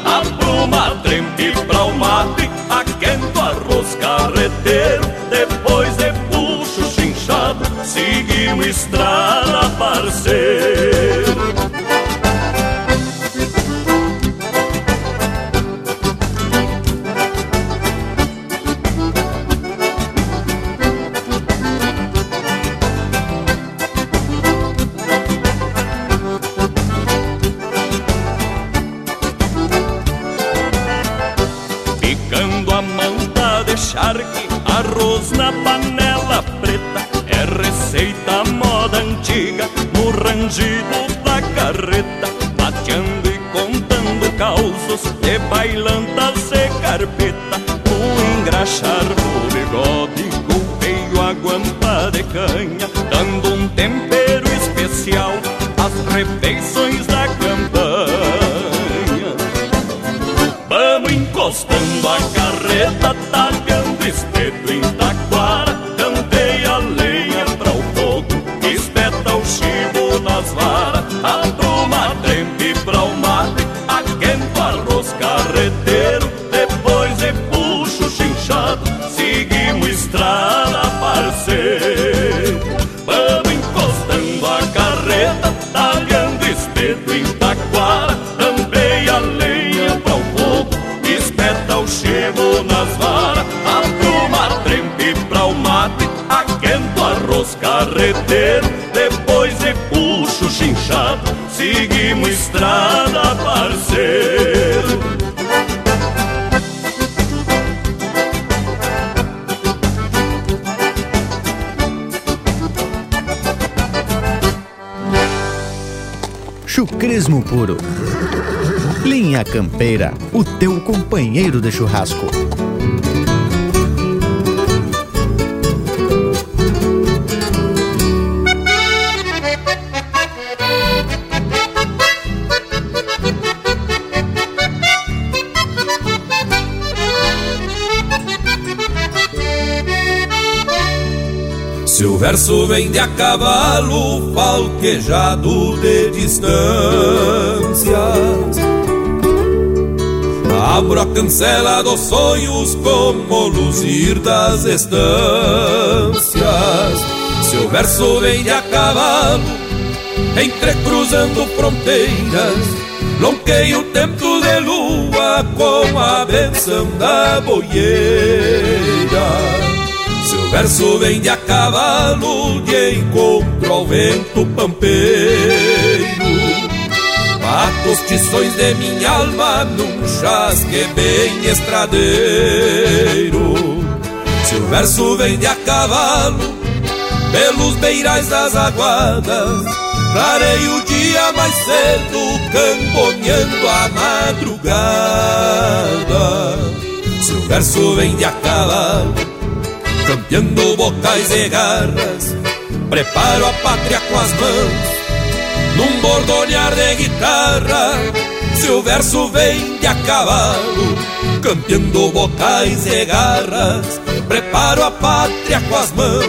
Campeira, o teu companheiro de churrasco. Se o verso vem de a cavalo, falquejado de distâncias, abro a cancela dos sonhos como luzir das estâncias. Se o verso vem de a cavalo, entrecruzando fronteiras, lonqueio tempo de lua com a benção da boieira. Se o verso vem de a cavalo de encontro ao vento pampeiro Mato os tições de minha alma num chasque bem estradeiro. Se o verso vem de a cavalo pelos beirais das aguadas Clarei o dia mais cedo, camponeando a madrugada. Se o verso vem de a cavalo, campeando bocais e garras Preparo a pátria com as mãos num bordonear de guitarra. Se o verso vem de a cavalo, campeando bocais e garras, preparo a pátria com as mãos,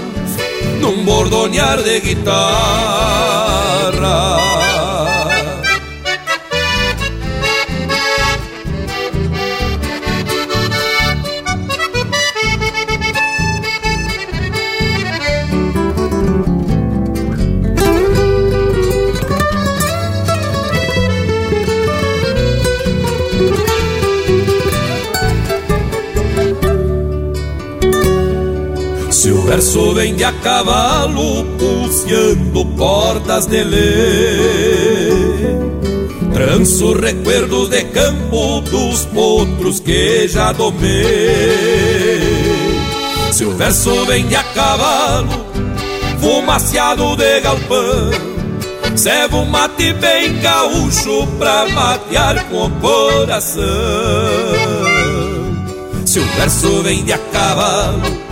num bordonear de guitarra. Verso vem de a cavalo, puciando cordas de lei. Tranço recuerdos de campo dos potros que já domei. Se o verso vem de a cavalo, fumaciado de galpão, serve um mate bem gaúcho pra matear com o coração. Se o verso vem de a cavalo,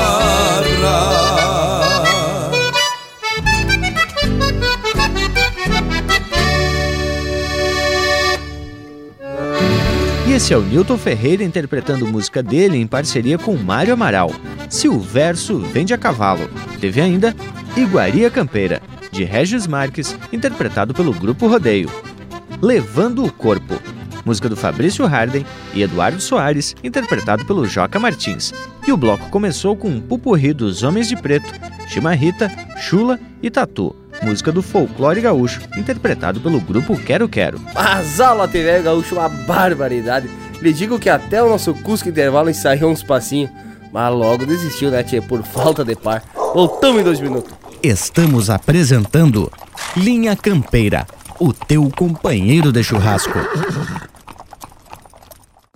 Esse é o Newton Ferreira interpretando música dele em parceria com Mário Amaral. Se o verso vende a cavalo. Teve ainda Iguaria Campeira, de Regis Marques, interpretado pelo Grupo Rodeio. Levando o Corpo, música do Fabrício Harden e Eduardo Soares, interpretado pelo Joca Martins. E o bloco começou com um pupurri dos Homens de Preto, Chimarrita, Chula e Tatu, música do folclore gaúcho, interpretado pelo grupo Quero Quero. Mas aula TV gaúcho, uma barbaridade. Lhe digo que até o nosso Cusco Intervalo ensaiou uns passinhos, mas logo desistiu, né, tia, por falta de par. Voltamos em dois minutos. Estamos apresentando Linha Campeira, o teu companheiro de churrasco.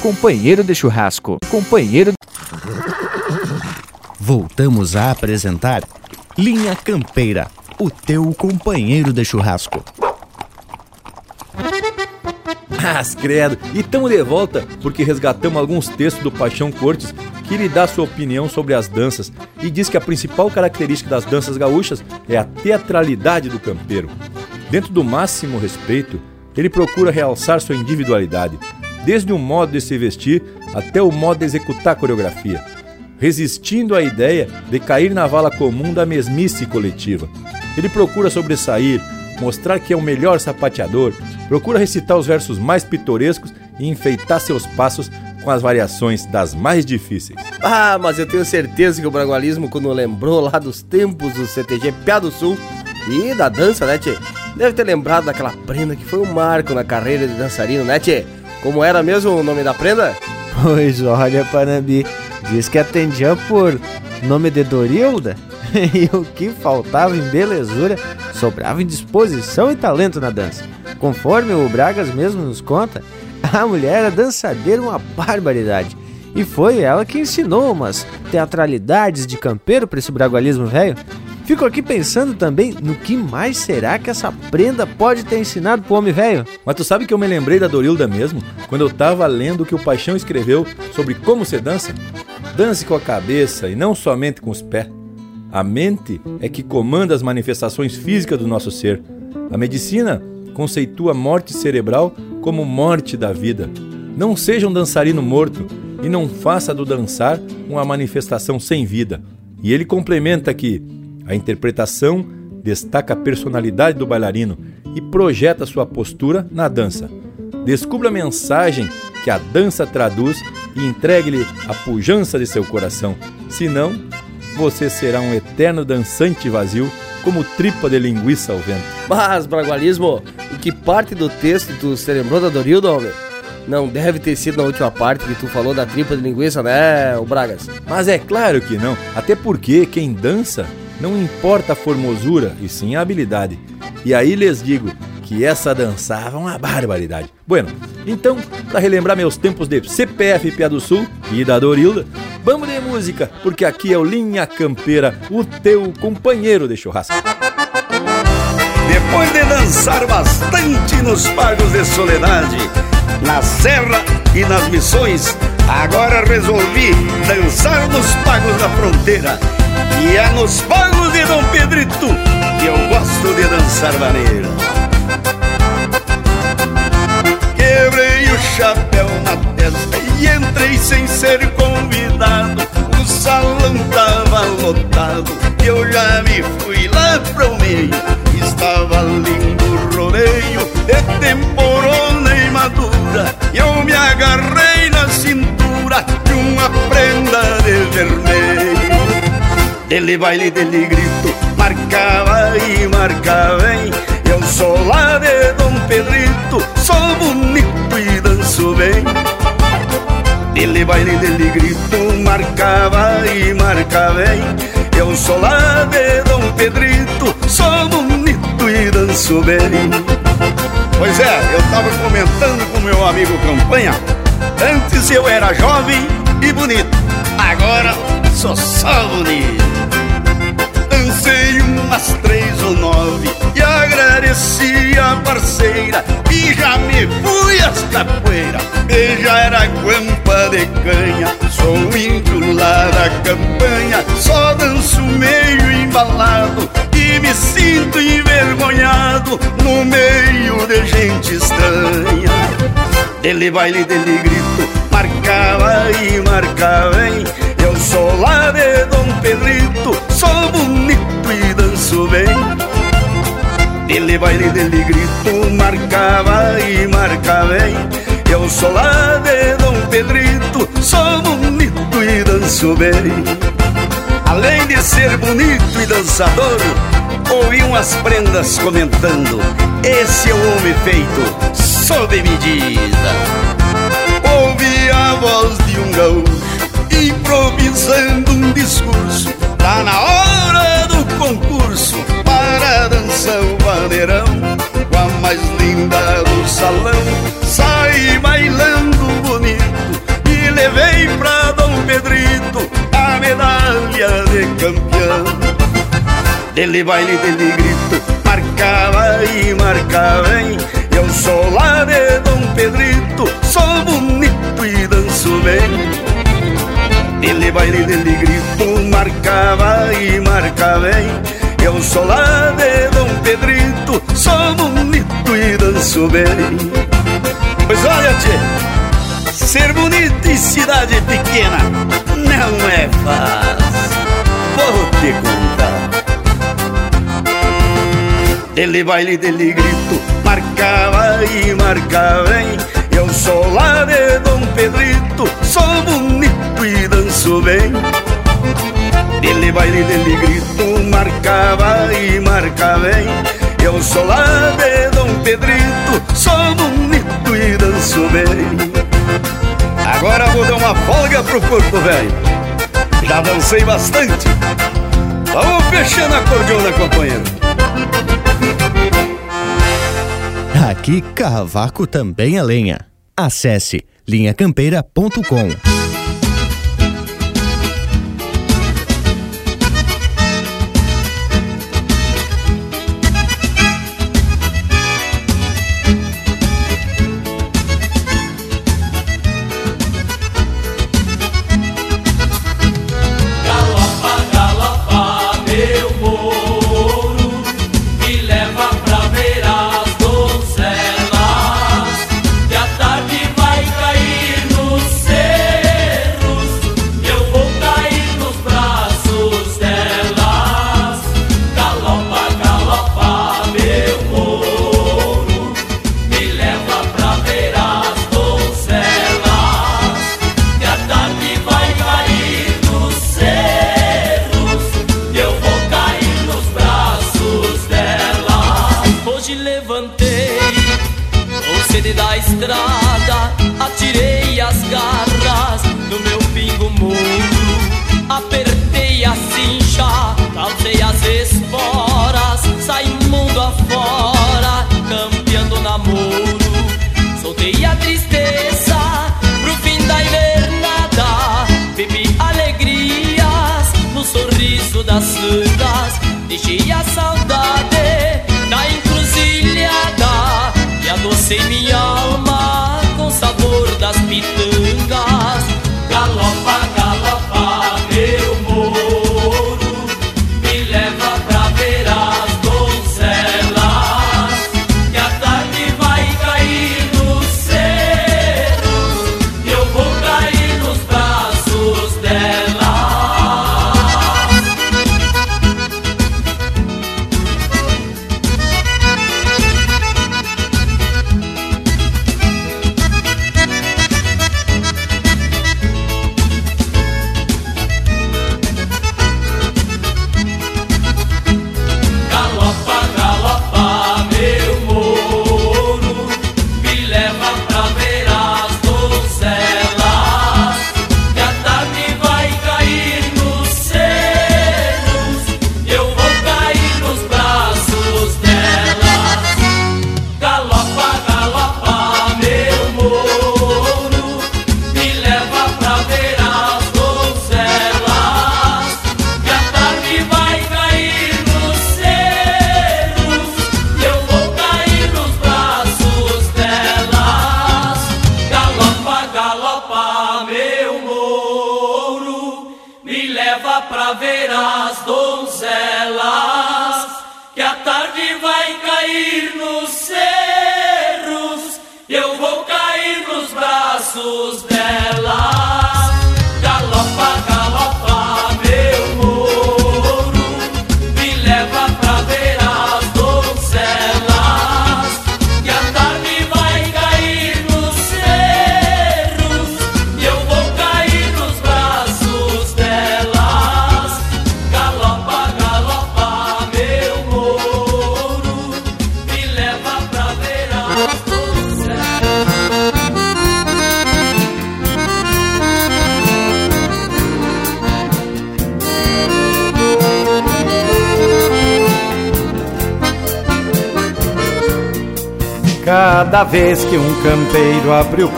Companheiro de churrasco. Companheiro. Voltamos a apresentar Linha Campeira, o teu companheiro de churrasco. Mas credo, e estamos de volta porque resgatamos alguns textos do Paixão Cortes que lhe dá sua opinião sobre as danças e diz que a principal característica das danças gaúchas é a teatralidade do campeiro. Dentro do máximo respeito, ele procura realçar sua individualidade, desde o modo de se vestir até o modo de executar a coreografia, resistindo à ideia de cair na vala comum da mesmice coletiva. Ele procura sobressair, mostrar que é o melhor sapateador, procura recitar os versos mais pitorescos e enfeitar seus passos com as variações das mais difíceis. Ah, mas eu tenho certeza que o bragualismo, quando lembrou lá dos tempos do CTG Piá do Sul e da dança, né, tchê? Deve ter lembrado daquela prenda que foi um marco na carreira de dançarino, né, tchê? Como era mesmo o nome da prenda? Pois olha, Panambi, diz que atendia por nome de Dorilda. e o que faltava em belezura sobrava em disposição e talento na dança. Conforme o Bragas mesmo nos conta, a mulher era dançadeira uma barbaridade. E foi ela que ensinou umas teatralidades de campeiro para esse bragualismo velho. Fico aqui pensando também no que mais será que essa prenda pode ter ensinado pro homem velho. Mas tu sabe que eu me lembrei da Dorilda mesmo, quando eu tava lendo o que o Paixão escreveu sobre como se dança? Dance com a cabeça e não somente com os pés. A mente é que comanda as manifestações físicas do nosso ser. A medicina conceitua a morte cerebral como morte da vida. Não seja um dançarino morto e não faça do dançar uma manifestação sem vida. E ele complementa que a interpretação destaca a personalidade do bailarino e projeta sua postura na dança. Descubra a mensagem que a dança traduz e entregue-lhe a pujança de seu coração. Senão, você será um eterno dançante vazio, como tripa de linguiça ao vento. Mas, Bragualismo, em que parte do texto tu se lembrou da Dorilda, homem? Não deve ter sido na última parte que tu falou da tripa de linguiça, né, o Bragas? Mas é claro que não, até porque quem dança não importa a formosura, e sim a habilidade. E aí lhes digo que essa dançava uma barbaridade. Bueno, então, para relembrar meus tempos de CPF Pia do Sul e da Dorilda, vamos de música, porque aqui é o Linha Campeira, o teu companheiro de churrasco. Depois de dançar bastante nos pagos de soledade, na serra e nas missões, agora resolvi dançar nos pagos da fronteira. E é nos pagos de Dom Pedrito que eu gosto de dançar maneiro. Quebrei o chapéu na testa e entrei sem ser convidado. O salão tava lotado, eu já me fui lá pro meio. Estava lindo o rodeio, de temporona e madura. Eu me agarrei na cintura de uma prenda de vermelho. Dele baile, dele grito, marcava e marcava bem. Eu sou lá de Dom Pedrito, sou bonito e danço bem. Dele baile, dele grito, marcava e marcava bem. Eu sou lá de Dom Pedrito, sou bonito e danço bem. Pois é, eu tava comentando com meu amigo Campanha. Antes eu era jovem e bonito, agora sou só bonito. Umas três ou nove e agradeci a parceira e já me fui às capoeiras e já era guampa de canha. Sou um índio lá da campanha, só danço meio embalado e me sinto envergonhado no meio de gente estranha. Dele baile, dele grito, marcava e marcava, hein? Eu sou lá de Dom Pedrito, sou bonito danço bem. Dele baile, dele grito, marcava e marcava bem. Eu sou lá de Dom Pedrito, sou bonito e danço bem. Além de ser bonito e dançador, ouvi umas prendas comentando: Esse é o homem feito sob medida. Ouvi a voz de um gaúcho improvisando um discurso. Tá na hora concurso para dançar o vaneirão. Com a mais linda do salão, saí bailando bonito e levei pra Dom Pedrito a medalha de campeão. Dele baile, dele grito, marcava e marcava, hein? Eu sou lá de Dom Pedrito, sou bonito e danço bem. Dele baile, dele grito, marcava e marcava bem. Eu sou lá de Dom Pedrito, sou bonito e danço bem. Pois olha, tchê, ser bonito em cidade pequena não é fácil. Vou te contar. Dele baile, dele grito, marcava e marcava bem. Eu sou lá de Dom Pedrito, sou bonito e danço bem. Dele baile, dele grito, marcava e marcava bem. Eu sou lá de Dom Pedrito, sou bonito e danço bem. Agora vou dar uma folga pro corpo velho. Já dancei bastante. Vamos fechando a cordiona, companheiro. Aqui, Cavaco também é lenha. Acesse linhacampeira.com.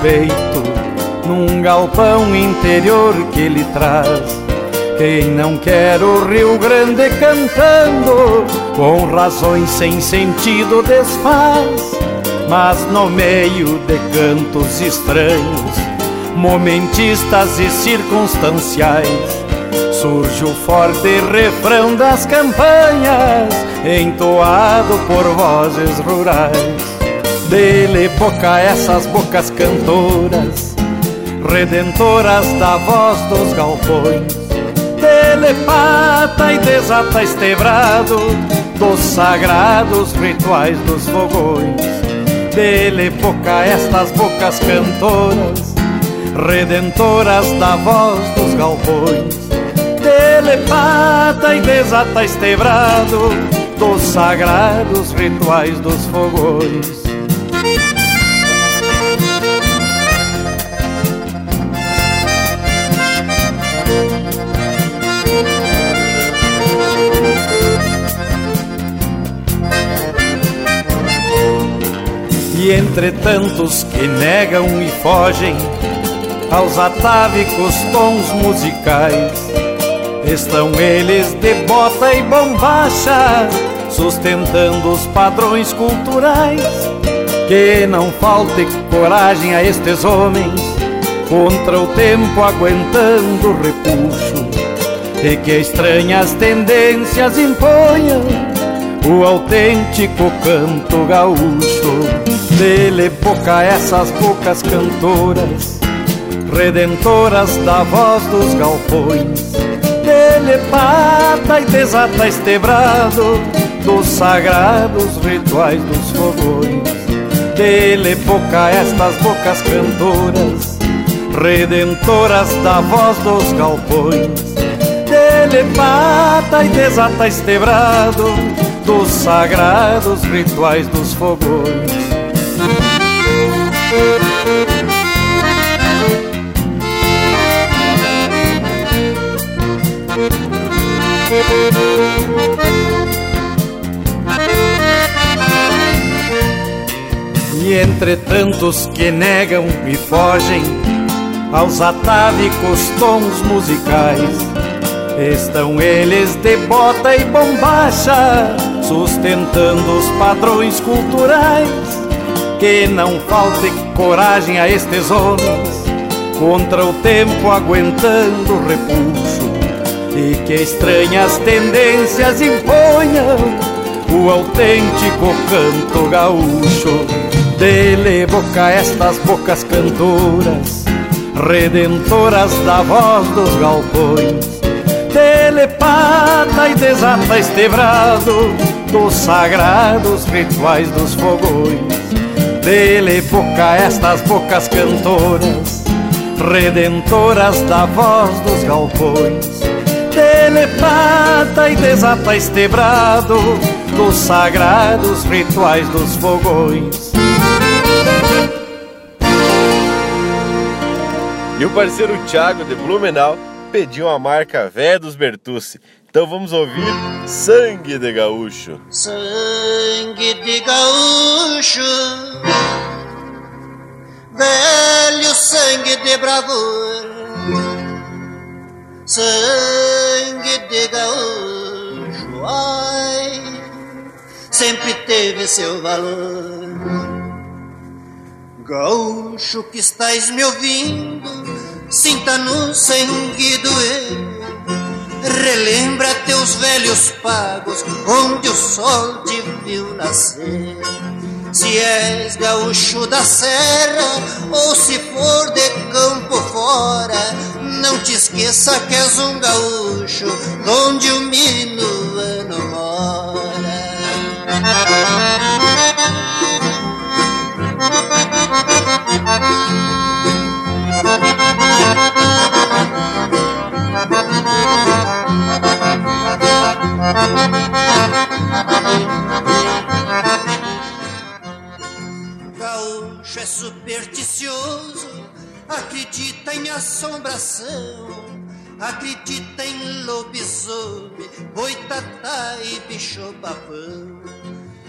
peito num galpão interior que ele traz, quem não quer o Rio Grande cantando, com razões sem sentido desfaz, mas no meio de cantos estranhos, momentistas e circunstanciais, surge o forte refrão das campanhas, entoado por vozes rurais. Dele boca essas bocas cantoras, redentoras da voz dos galpões. Telepata e desata estebrado dos sagrados rituais dos fogões. Dele boca estas bocas cantoras, redentoras da voz dos galpões. Telepata e desata estebrado dos sagrados rituais dos fogões. E entre tantos que negam e fogem aos atávicos tons musicais, estão eles de bota e bombacha, sustentando os padrões culturais. Que não falte coragem a estes homens, contra o tempo aguentando o repuxo, e que estranhas tendências imponham o autêntico canto gaúcho. Dele boca essas bocas cantoras, redentoras da voz dos galpões. Dele pata e desata estebrado dos sagrados rituais dos fogões. Dele boca estas bocas cantoras, redentoras da voz dos galpões. Dele pata e desata estebrado dos sagrados rituais dos fogões. E entre tantos que negam e fogem aos atávicos tons musicais, estão eles de bota e bombacha, sustentando os padrões culturais. Que não falte coragem a estes homens, contra o tempo aguentando o repuxo, e que estranhas tendências imponham o autêntico canto gaúcho. Dele boca estas bocas cantoras, redentoras da voz dos galpões. Telepata e desata este brado dos sagrados rituais dos fogões. Dele boca estas bocas cantoras, redentoras da voz dos galpões. Telepata e desata este brado dos sagrados rituais dos fogões. E o parceiro Thiago de Blumenau pediu a marca Vé dos Bertucci. Então vamos ouvir Sangue de Gaúcho. Sangue de gaúcho, velho sangue de bravura, sangue de gaúcho, ai, sempre teve seu valor. Gaúcho que estás me ouvindo, sinta no sangue doer. Relembra teus velhos pagos, onde o sol te viu nascer. Se és gaúcho da serra, ou se for de campo fora, não te esqueça que és um gaúcho, onde o minuano mora. Gaúcho é supersticioso, acredita em assombração, acredita em lobisomem, boitatá e bicho papão.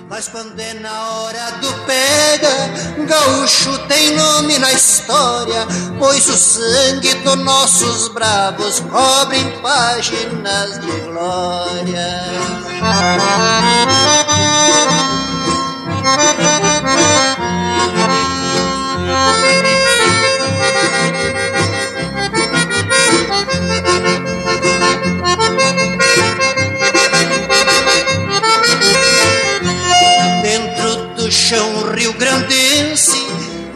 Mas quando é na hora do pega, gaúcho tem nome na história, pois o sangue dos nossos bravos cobre páginas de glória. Rio-grandense,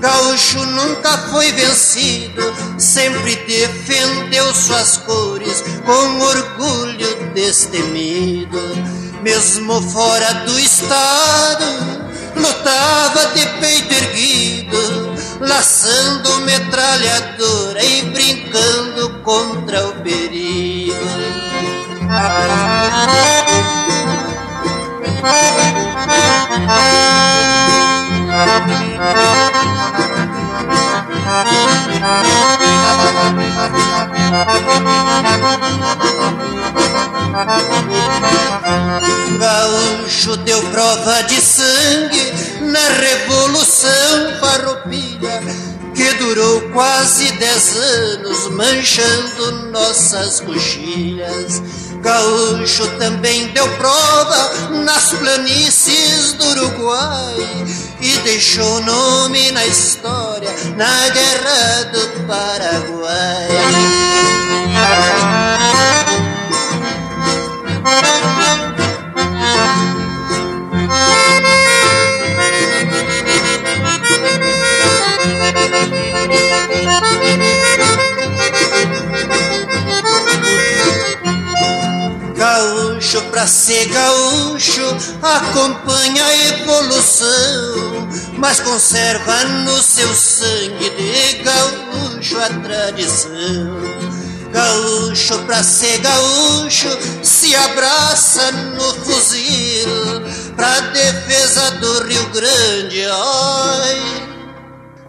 gaúcho nunca foi vencido, sempre defendeu suas cores com orgulho destemido. Mesmo fora do estado, lutava de peito erguido, laçando metralhadora e brincando contra o perigo. Gaúcho deu prova de sangue na Revolução Farroupilha, que durou quase dez anos, manchando nossas coxilhas. Gaúcho também deu prova nas planícies do Uruguai e deixou nome na história na Guerra do Paraguai. Gaúcho pra ser gaúcho acompanha a evolução, mas conserva no seu sangue de gaúcho a tradição. Gaúcho pra ser gaúcho se abraça no fuzil pra defesa do Rio Grande, oi,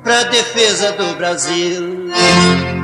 pra defesa do Brasil.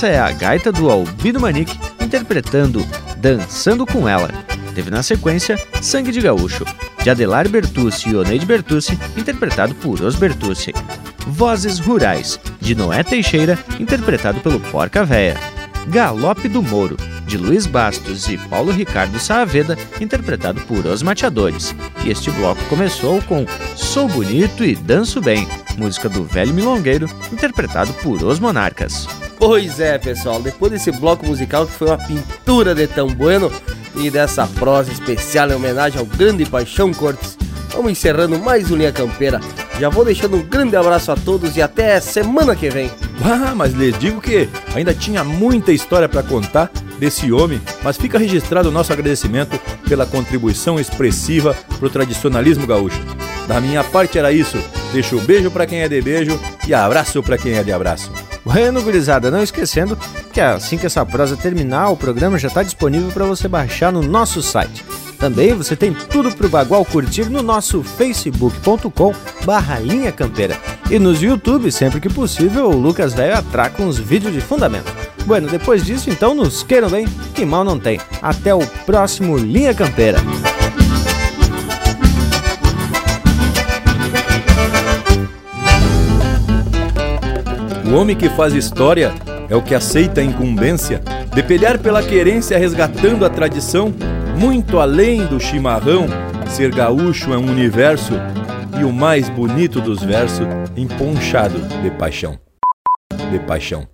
Essa é a gaita do Albino Manique interpretando Dançando com Ela. Teve na sequência Sangue de Gaúcho, de Adelar Bertucci e Oneide Bertucci, interpretado por Os Bertucci. Vozes Rurais, de Noé Teixeira, interpretado pelo Porca Véia. Galope do Moro, de Luiz Bastos e Paulo Ricardo Saavedra, interpretado por Os Mateadores. E este bloco começou com Sou Bonito e Danço Bem, música do Velho Milongueiro, interpretado por Os Monarcas. Pois é, pessoal, depois desse bloco musical que foi uma pintura de tão bueno e dessa prosa especial em homenagem ao grande Paixão Cortes, vamos encerrando mais um Linha Campeira. Já vou deixando um grande abraço a todos e até semana que vem. Ah, mas lhes digo que ainda tinha muita história para contar desse homem, mas fica registrado o nosso agradecimento pela contribuição expressiva para o tradicionalismo gaúcho. Da minha parte era isso. Deixo o beijo para quem é de beijo e abraço para quem é de abraço. Bueno, gurizada, não esquecendo que assim que essa prosa terminar, o programa já está disponível para você baixar no nosso site. Também você tem tudo pro Bagual curtir no nosso facebook.com barra linha campeira. E nos YouTube, sempre que possível, o Lucas Velho atraca uns vídeos de fundamento. Bueno, depois disso, então, nos queiram bem, que mal não tem. Até o próximo Linha Campeira. O homem que faz história é o que aceita a incumbência de pelear pela querência resgatando a tradição, muito além do chimarrão. Ser gaúcho é um universo e o mais bonito dos versos, emponchado de paixão. De paixão.